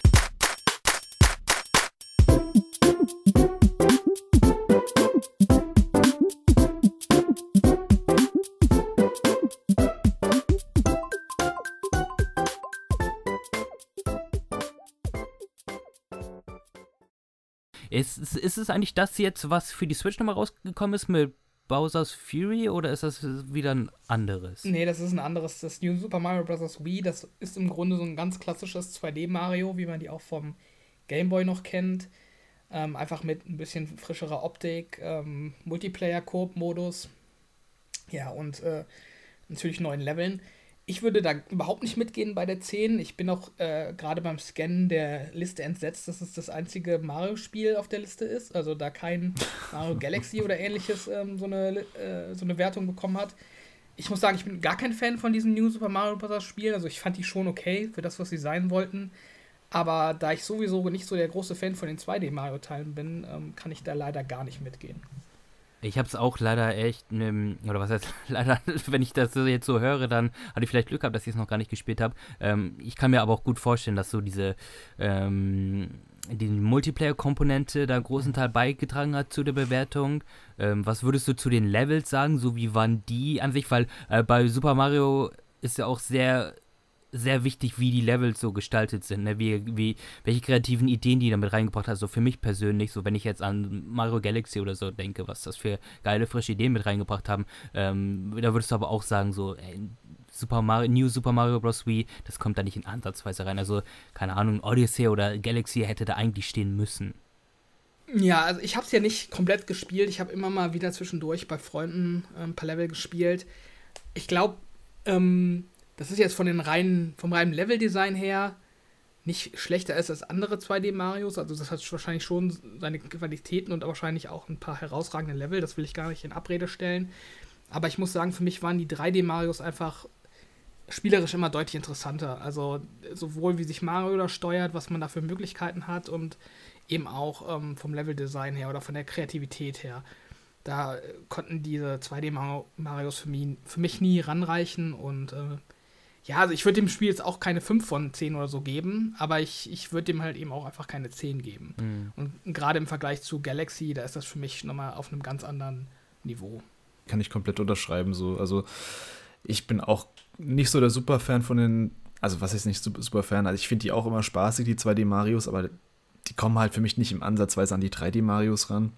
Ist, ist, ist es eigentlich das jetzt, was für die Switch nochmal rausgekommen ist mit Bowser's Fury oder ist das wieder ein anderes? Nee, das ist ein anderes. Das New Super Mario Bros. Wii, das ist im Grunde so ein ganz klassisches 2D-Mario, wie man die auch vom Game Boy noch kennt. Ähm, einfach mit ein bisschen frischerer Optik, ähm, Multiplayer-Koop-Modus. Ja, und äh, natürlich neuen Leveln. Ich würde da überhaupt nicht mitgehen bei der 10. Ich bin auch äh, gerade beim Scannen der Liste entsetzt, dass es das einzige Mario-Spiel auf der Liste ist. Also da kein Mario Galaxy oder ähnliches ähm, so, eine, äh, so eine Wertung bekommen hat. Ich muss sagen, ich bin gar kein Fan von diesem New Super Mario Bros. Spiel. Also ich fand die schon okay für das, was sie sein wollten. Aber da ich sowieso nicht so der große Fan von den 2D-Mario-Teilen bin, ähm, kann ich da leider gar nicht mitgehen. Ich habe es auch leider echt, ne, oder was heißt leider, wenn ich das jetzt so höre, dann hatte ich vielleicht Glück gehabt, dass ich es noch gar nicht gespielt habe. Ähm, ich kann mir aber auch gut vorstellen, dass so diese ähm, die Multiplayer-Komponente da einen großen Teil beigetragen hat zu der Bewertung. Ähm, was würdest du zu den Levels sagen? So wie waren die an sich? Weil äh, bei Super Mario ist ja auch sehr sehr wichtig, wie die Levels so gestaltet sind, ne? wie, wie, welche kreativen Ideen die damit reingebracht hat. So für mich persönlich, so wenn ich jetzt an Mario Galaxy oder so denke, was das für geile, frische Ideen mit reingebracht haben, ähm, da würdest du aber auch sagen, so, ey, Super Mario, New Super Mario Bros. Wii, das kommt da nicht in Ansatzweise rein. Also, keine Ahnung, Odyssey oder Galaxy hätte da eigentlich stehen müssen. Ja, also ich habe es ja nicht komplett gespielt. Ich habe immer mal wieder zwischendurch bei Freunden äh, ein paar Level gespielt. Ich glaube, ähm, das ist jetzt von den reinen, vom reinen Leveldesign her nicht schlechter ist als andere 2D-Marios. Also das hat wahrscheinlich schon seine Qualitäten und wahrscheinlich auch ein paar herausragende Level. Das will ich gar nicht in Abrede stellen. Aber ich muss sagen, für mich waren die 3D-Marios einfach spielerisch immer deutlich interessanter. Also sowohl wie sich Mario da steuert, was man da für Möglichkeiten hat und eben auch ähm, vom Leveldesign her oder von der Kreativität her. Da konnten diese 2D-Marios für mich, für mich nie ranreichen und äh, ja, also ich würde dem Spiel jetzt auch keine 5 von 10 oder so geben, aber ich, ich würde dem halt eben auch einfach keine 10 geben. Mhm. Und gerade im Vergleich zu Galaxy, da ist das für mich nochmal auf einem ganz anderen Niveau. Kann ich komplett unterschreiben. So. Also ich bin auch nicht so der Superfan von den, also was ist nicht Superfan, also ich finde die auch immer spaßig, die 2D-Marios, aber die kommen halt für mich nicht im Ansatzweise an die 3D-Marios ran.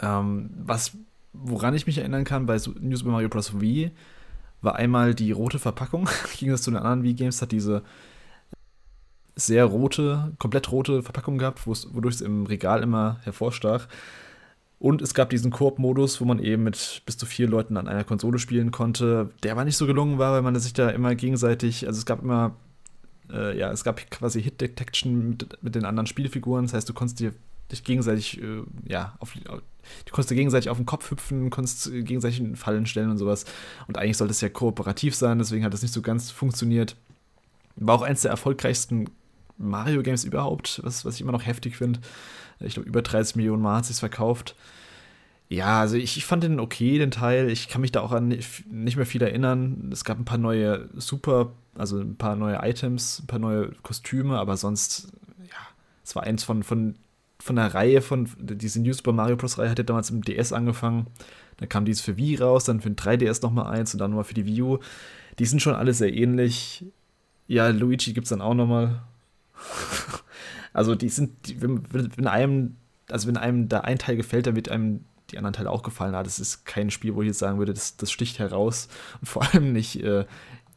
Ähm, was, woran ich mich erinnern kann bei New Super Mario Bros. Wii, war einmal die rote Verpackung. Ging das zu den anderen Wii-Games, hat diese sehr rote, komplett rote Verpackung gehabt, wodurch es im Regal immer hervorstach. Und es gab diesen Koop-Modus, wo man eben mit bis zu vier Leuten an einer Konsole spielen konnte. Der war nicht so gelungen war, weil man sich da immer gegenseitig, also es gab immer, äh, ja, es gab quasi Hit-Detection mit, mit, den anderen Spielfiguren. Das heißt, du konntest dir dich gegenseitig, äh, ja, auf, du konntest gegenseitig auf den Kopf hüpfen, konntest gegenseitig in Fallen stellen und sowas. Und eigentlich sollte es ja kooperativ sein, deswegen hat das nicht so ganz funktioniert. War auch eins der erfolgreichsten Mario-Games überhaupt, was, was ich immer noch heftig finde. Ich glaube, über 30 Millionen Mal hat es verkauft. Ja, also ich, ich, fand den okay, den Teil. Ich kann mich da auch an nicht mehr viel erinnern. Es gab ein paar neue Super, also ein paar neue Items, ein paar neue Kostüme, aber sonst, ja, es war eins von, von von der Reihe von, diese New Super Mario Bros. Reihe hat ja damals im DS angefangen. Dann kam dies für Wii raus, dann für den 3DS nochmal eins und dann nochmal für die Wii U. Die sind schon alle sehr ähnlich. Ja, Luigi gibt es dann auch nochmal. also die sind, die, wenn, wenn, einem, also wenn einem da ein Teil gefällt, dann wird einem die anderen Teile auch gefallen. Aber das ist kein Spiel, wo ich jetzt sagen würde, das, das sticht heraus. Und vor allem nicht, äh,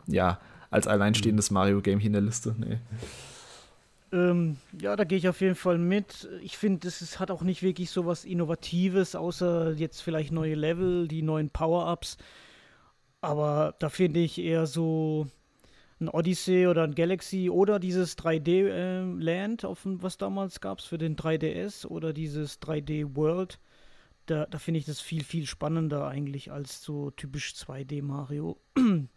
ja, als alleinstehendes Mario-Game hier in der Liste. Nee. Ähm, ja, da gehe ich auf jeden Fall mit. Ich finde, es hat auch nicht wirklich so was Innovatives, außer jetzt vielleicht neue Level, die neuen Power-Ups. Aber da finde ich eher so ein Odyssey oder ein Galaxy oder dieses 3D-Land, äh, was damals gab es für den 3DS oder dieses 3D-World. Da, da finde ich das viel, viel spannender eigentlich als so typisch 2D-Mario.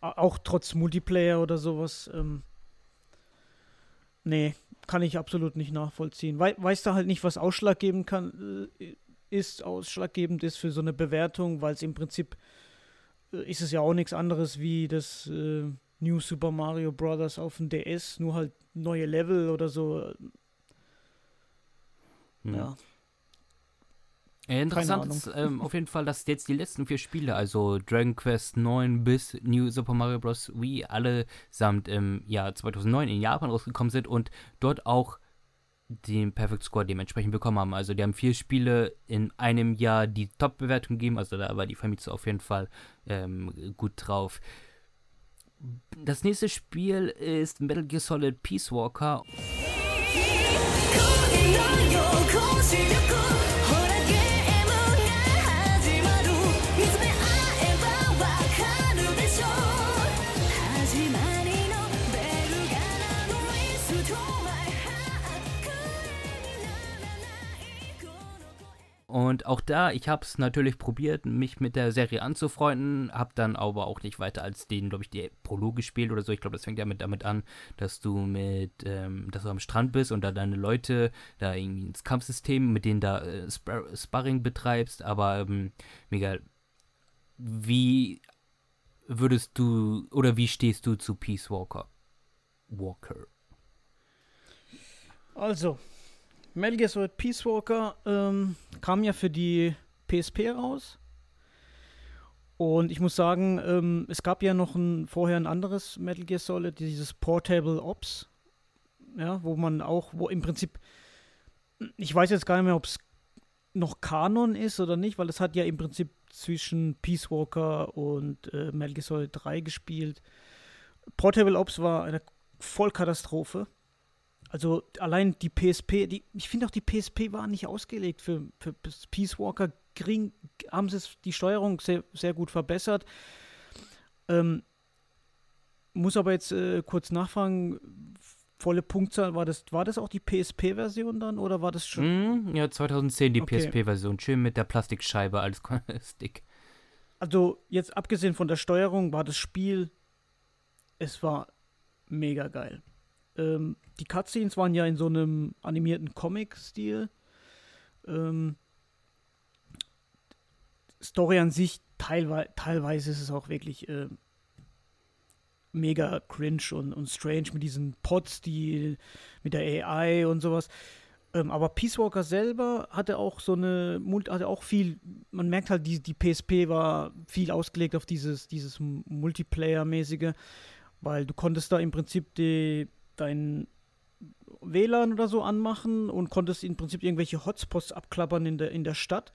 auch trotz Multiplayer oder sowas. Ähm, Nee, kann ich absolut nicht nachvollziehen. We weißt du halt nicht, was ausschlaggebend kann, äh, ist, ausschlaggebend ist für so eine Bewertung, weil es im Prinzip äh, ist es ja auch nichts anderes wie das äh, New Super Mario Bros. auf dem DS, nur halt neue Level oder so. Hm. Ja. Äh, interessant ist ähm, auf jeden Fall, dass jetzt die letzten vier Spiele, also Dragon Quest 9 bis New Super Mario Bros. Wii, allesamt im Jahr 2009 in Japan rausgekommen sind und dort auch den Perfect Score dementsprechend bekommen haben. Also die haben vier Spiele in einem Jahr die Top-Bewertung gegeben, also da war die Famitsu auf jeden Fall ähm, gut drauf. Das nächste Spiel ist Metal Gear Solid Peace Walker. Und auch da, ich habe es natürlich probiert, mich mit der Serie anzufreunden, habe dann aber auch nicht weiter als den, glaube ich, die Prolog gespielt oder so. Ich glaube, das fängt ja mit, damit an, dass du mit, ähm, dass du am Strand bist und da deine Leute da irgendwie ins Kampfsystem, mit denen da äh, Spar Sparring betreibst. Aber ähm, mega, wie würdest du oder wie stehst du zu Peace Walker? Walker. Also, Metal Gear Solid Peace Walker ähm, kam ja für die PSP raus. Und ich muss sagen, ähm, es gab ja noch ein, vorher ein anderes Metal Gear Solid, dieses Portable Ops. Ja, wo man auch, wo im Prinzip, ich weiß jetzt gar nicht mehr, ob es noch Kanon ist oder nicht, weil es hat ja im Prinzip zwischen Peace Walker und äh, Metal Gear Solid 3 gespielt. Portable Ops war eine Vollkatastrophe. Also allein die PSP, die, ich finde auch die PSP war nicht ausgelegt für, für Peace Walker. Green, haben sie die Steuerung sehr, sehr gut verbessert. Ähm, muss aber jetzt äh, kurz nachfragen, volle Punktzahl, war das, war das auch die PSP-Version dann oder war das schon? Mm, ja, 2010 die okay. PSP-Version, schön mit der Plastikscheibe als Stick. Also jetzt abgesehen von der Steuerung war das Spiel, es war mega geil. Ähm, die Cutscenes waren ja in so einem animierten Comic-Stil. Ähm, Story an sich, teilweise, teilweise ist es auch wirklich äh, mega cringe und, und strange mit diesen Pods, die mit der AI und sowas. Ähm, aber Peace Walker selber hatte auch so eine, hatte auch viel, man merkt halt, die, die PSP war viel ausgelegt auf dieses, dieses Multiplayer-mäßige, weil du konntest da im Prinzip die, dein WLAN oder so anmachen und konntest im Prinzip irgendwelche Hotspots abklappern in der, in der Stadt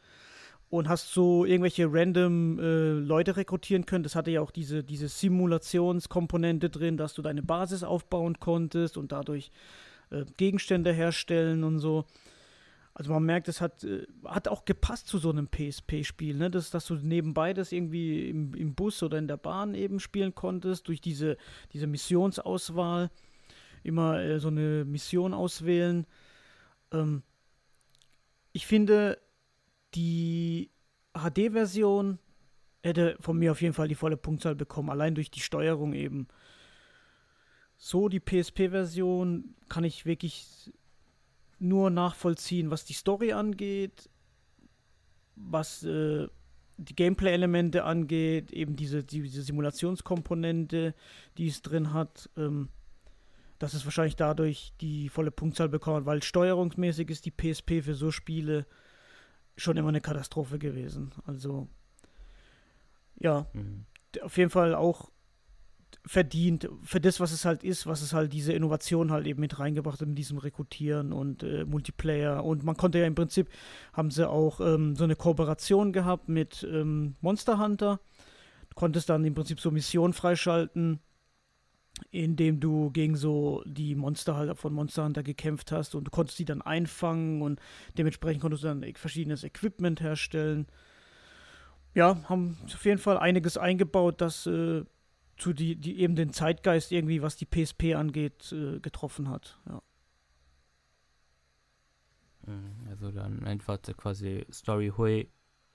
und hast so irgendwelche random äh, Leute rekrutieren können. Das hatte ja auch diese, diese Simulationskomponente drin, dass du deine Basis aufbauen konntest und dadurch äh, Gegenstände herstellen und so. Also man merkt, es hat, äh, hat auch gepasst zu so einem PSP-Spiel, ne? dass, dass du nebenbei das irgendwie im, im Bus oder in der Bahn eben spielen konntest, durch diese, diese Missionsauswahl. Immer äh, so eine Mission auswählen. Ähm, ich finde, die HD-Version hätte von mir auf jeden Fall die volle Punktzahl bekommen, allein durch die Steuerung eben. So, die PSP-Version kann ich wirklich nur nachvollziehen, was die Story angeht, was äh, die Gameplay-Elemente angeht, eben diese, diese Simulationskomponente, die es drin hat. Ähm, dass es wahrscheinlich dadurch die volle Punktzahl bekommt, weil steuerungsmäßig ist die PSP für so Spiele schon immer eine Katastrophe gewesen. Also ja, mhm. auf jeden Fall auch verdient für das, was es halt ist, was es halt diese Innovation halt eben mit reingebracht hat in diesem Rekrutieren und äh, Multiplayer. Und man konnte ja im Prinzip, haben sie auch ähm, so eine Kooperation gehabt mit ähm, Monster Hunter. Du konntest dann im Prinzip so Missionen freischalten, indem du gegen so die Monster halt von Monster Hunter gekämpft hast und du konntest die dann einfangen und dementsprechend konntest du dann verschiedenes Equipment herstellen. Ja, haben auf jeden Fall einiges eingebaut, das äh, zu die, die eben den Zeitgeist irgendwie, was die PSP angeht, äh, getroffen hat. Ja. Mhm, also dann einfach quasi Story Hui,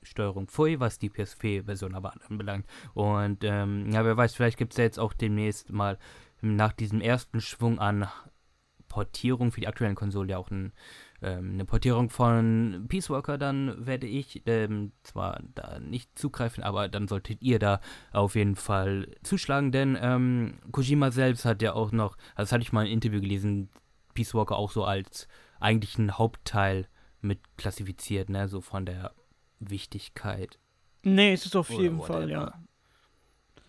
Steuerung Pfui, was die PSP-Version aber anbelangt. Und ähm, ja, wer weiß, vielleicht gibt es ja jetzt auch demnächst mal nach diesem ersten Schwung an Portierung für die aktuellen Konsolen ja auch ein, ähm, eine Portierung von Peace Walker, dann werde ich ähm, zwar da nicht zugreifen, aber dann solltet ihr da auf jeden Fall zuschlagen, denn ähm, Kojima selbst hat ja auch noch, also das hatte ich mal im Interview gelesen, Peace Walker auch so als eigentlichen Hauptteil mit klassifiziert, ne, so von der Wichtigkeit. Nee, es ist auf jeden Fall, ja.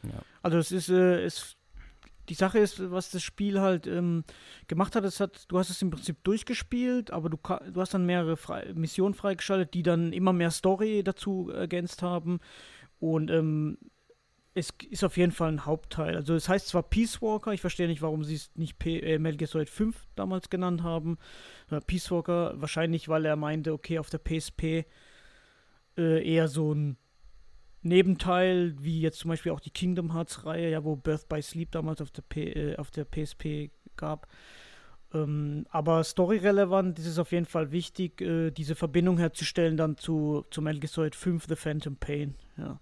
ja. Also es ist, äh, es die Sache ist, was das Spiel halt ähm, gemacht hat, es hat, du hast es im Prinzip durchgespielt, aber du, du hast dann mehrere frei, Missionen freigeschaltet, die dann immer mehr Story dazu ergänzt haben. Und ähm, es ist auf jeden Fall ein Hauptteil. Also es heißt zwar Peace Walker, ich verstehe nicht, warum sie es nicht P äh, Metal Gear Solid 5 damals genannt haben. Äh, Peace Walker, wahrscheinlich, weil er meinte, okay, auf der PSP äh, eher so ein Nebenteil, wie jetzt zum Beispiel auch die Kingdom Hearts-Reihe, ja, wo Birth by Sleep damals auf der, P äh, auf der PSP gab. Ähm, aber storyrelevant ist es auf jeden Fall wichtig, äh, diese Verbindung herzustellen dann zu, zu Metal Gear Solid 5 The Phantom Pain. Ja.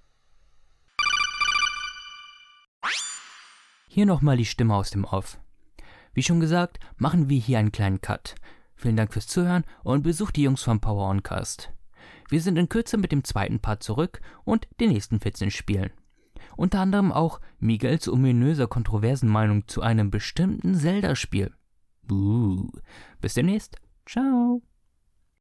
Hier nochmal die Stimme aus dem Off. Wie schon gesagt, machen wir hier einen kleinen Cut. Vielen Dank fürs Zuhören und besucht die Jungs vom Power Oncast. Wir sind in Kürze mit dem zweiten Part zurück und den nächsten 14 Spielen. Unter anderem auch Miguels ominöser kontroversen Meinung zu einem bestimmten Zelda-Spiel. Uh, bis demnächst. Ciao.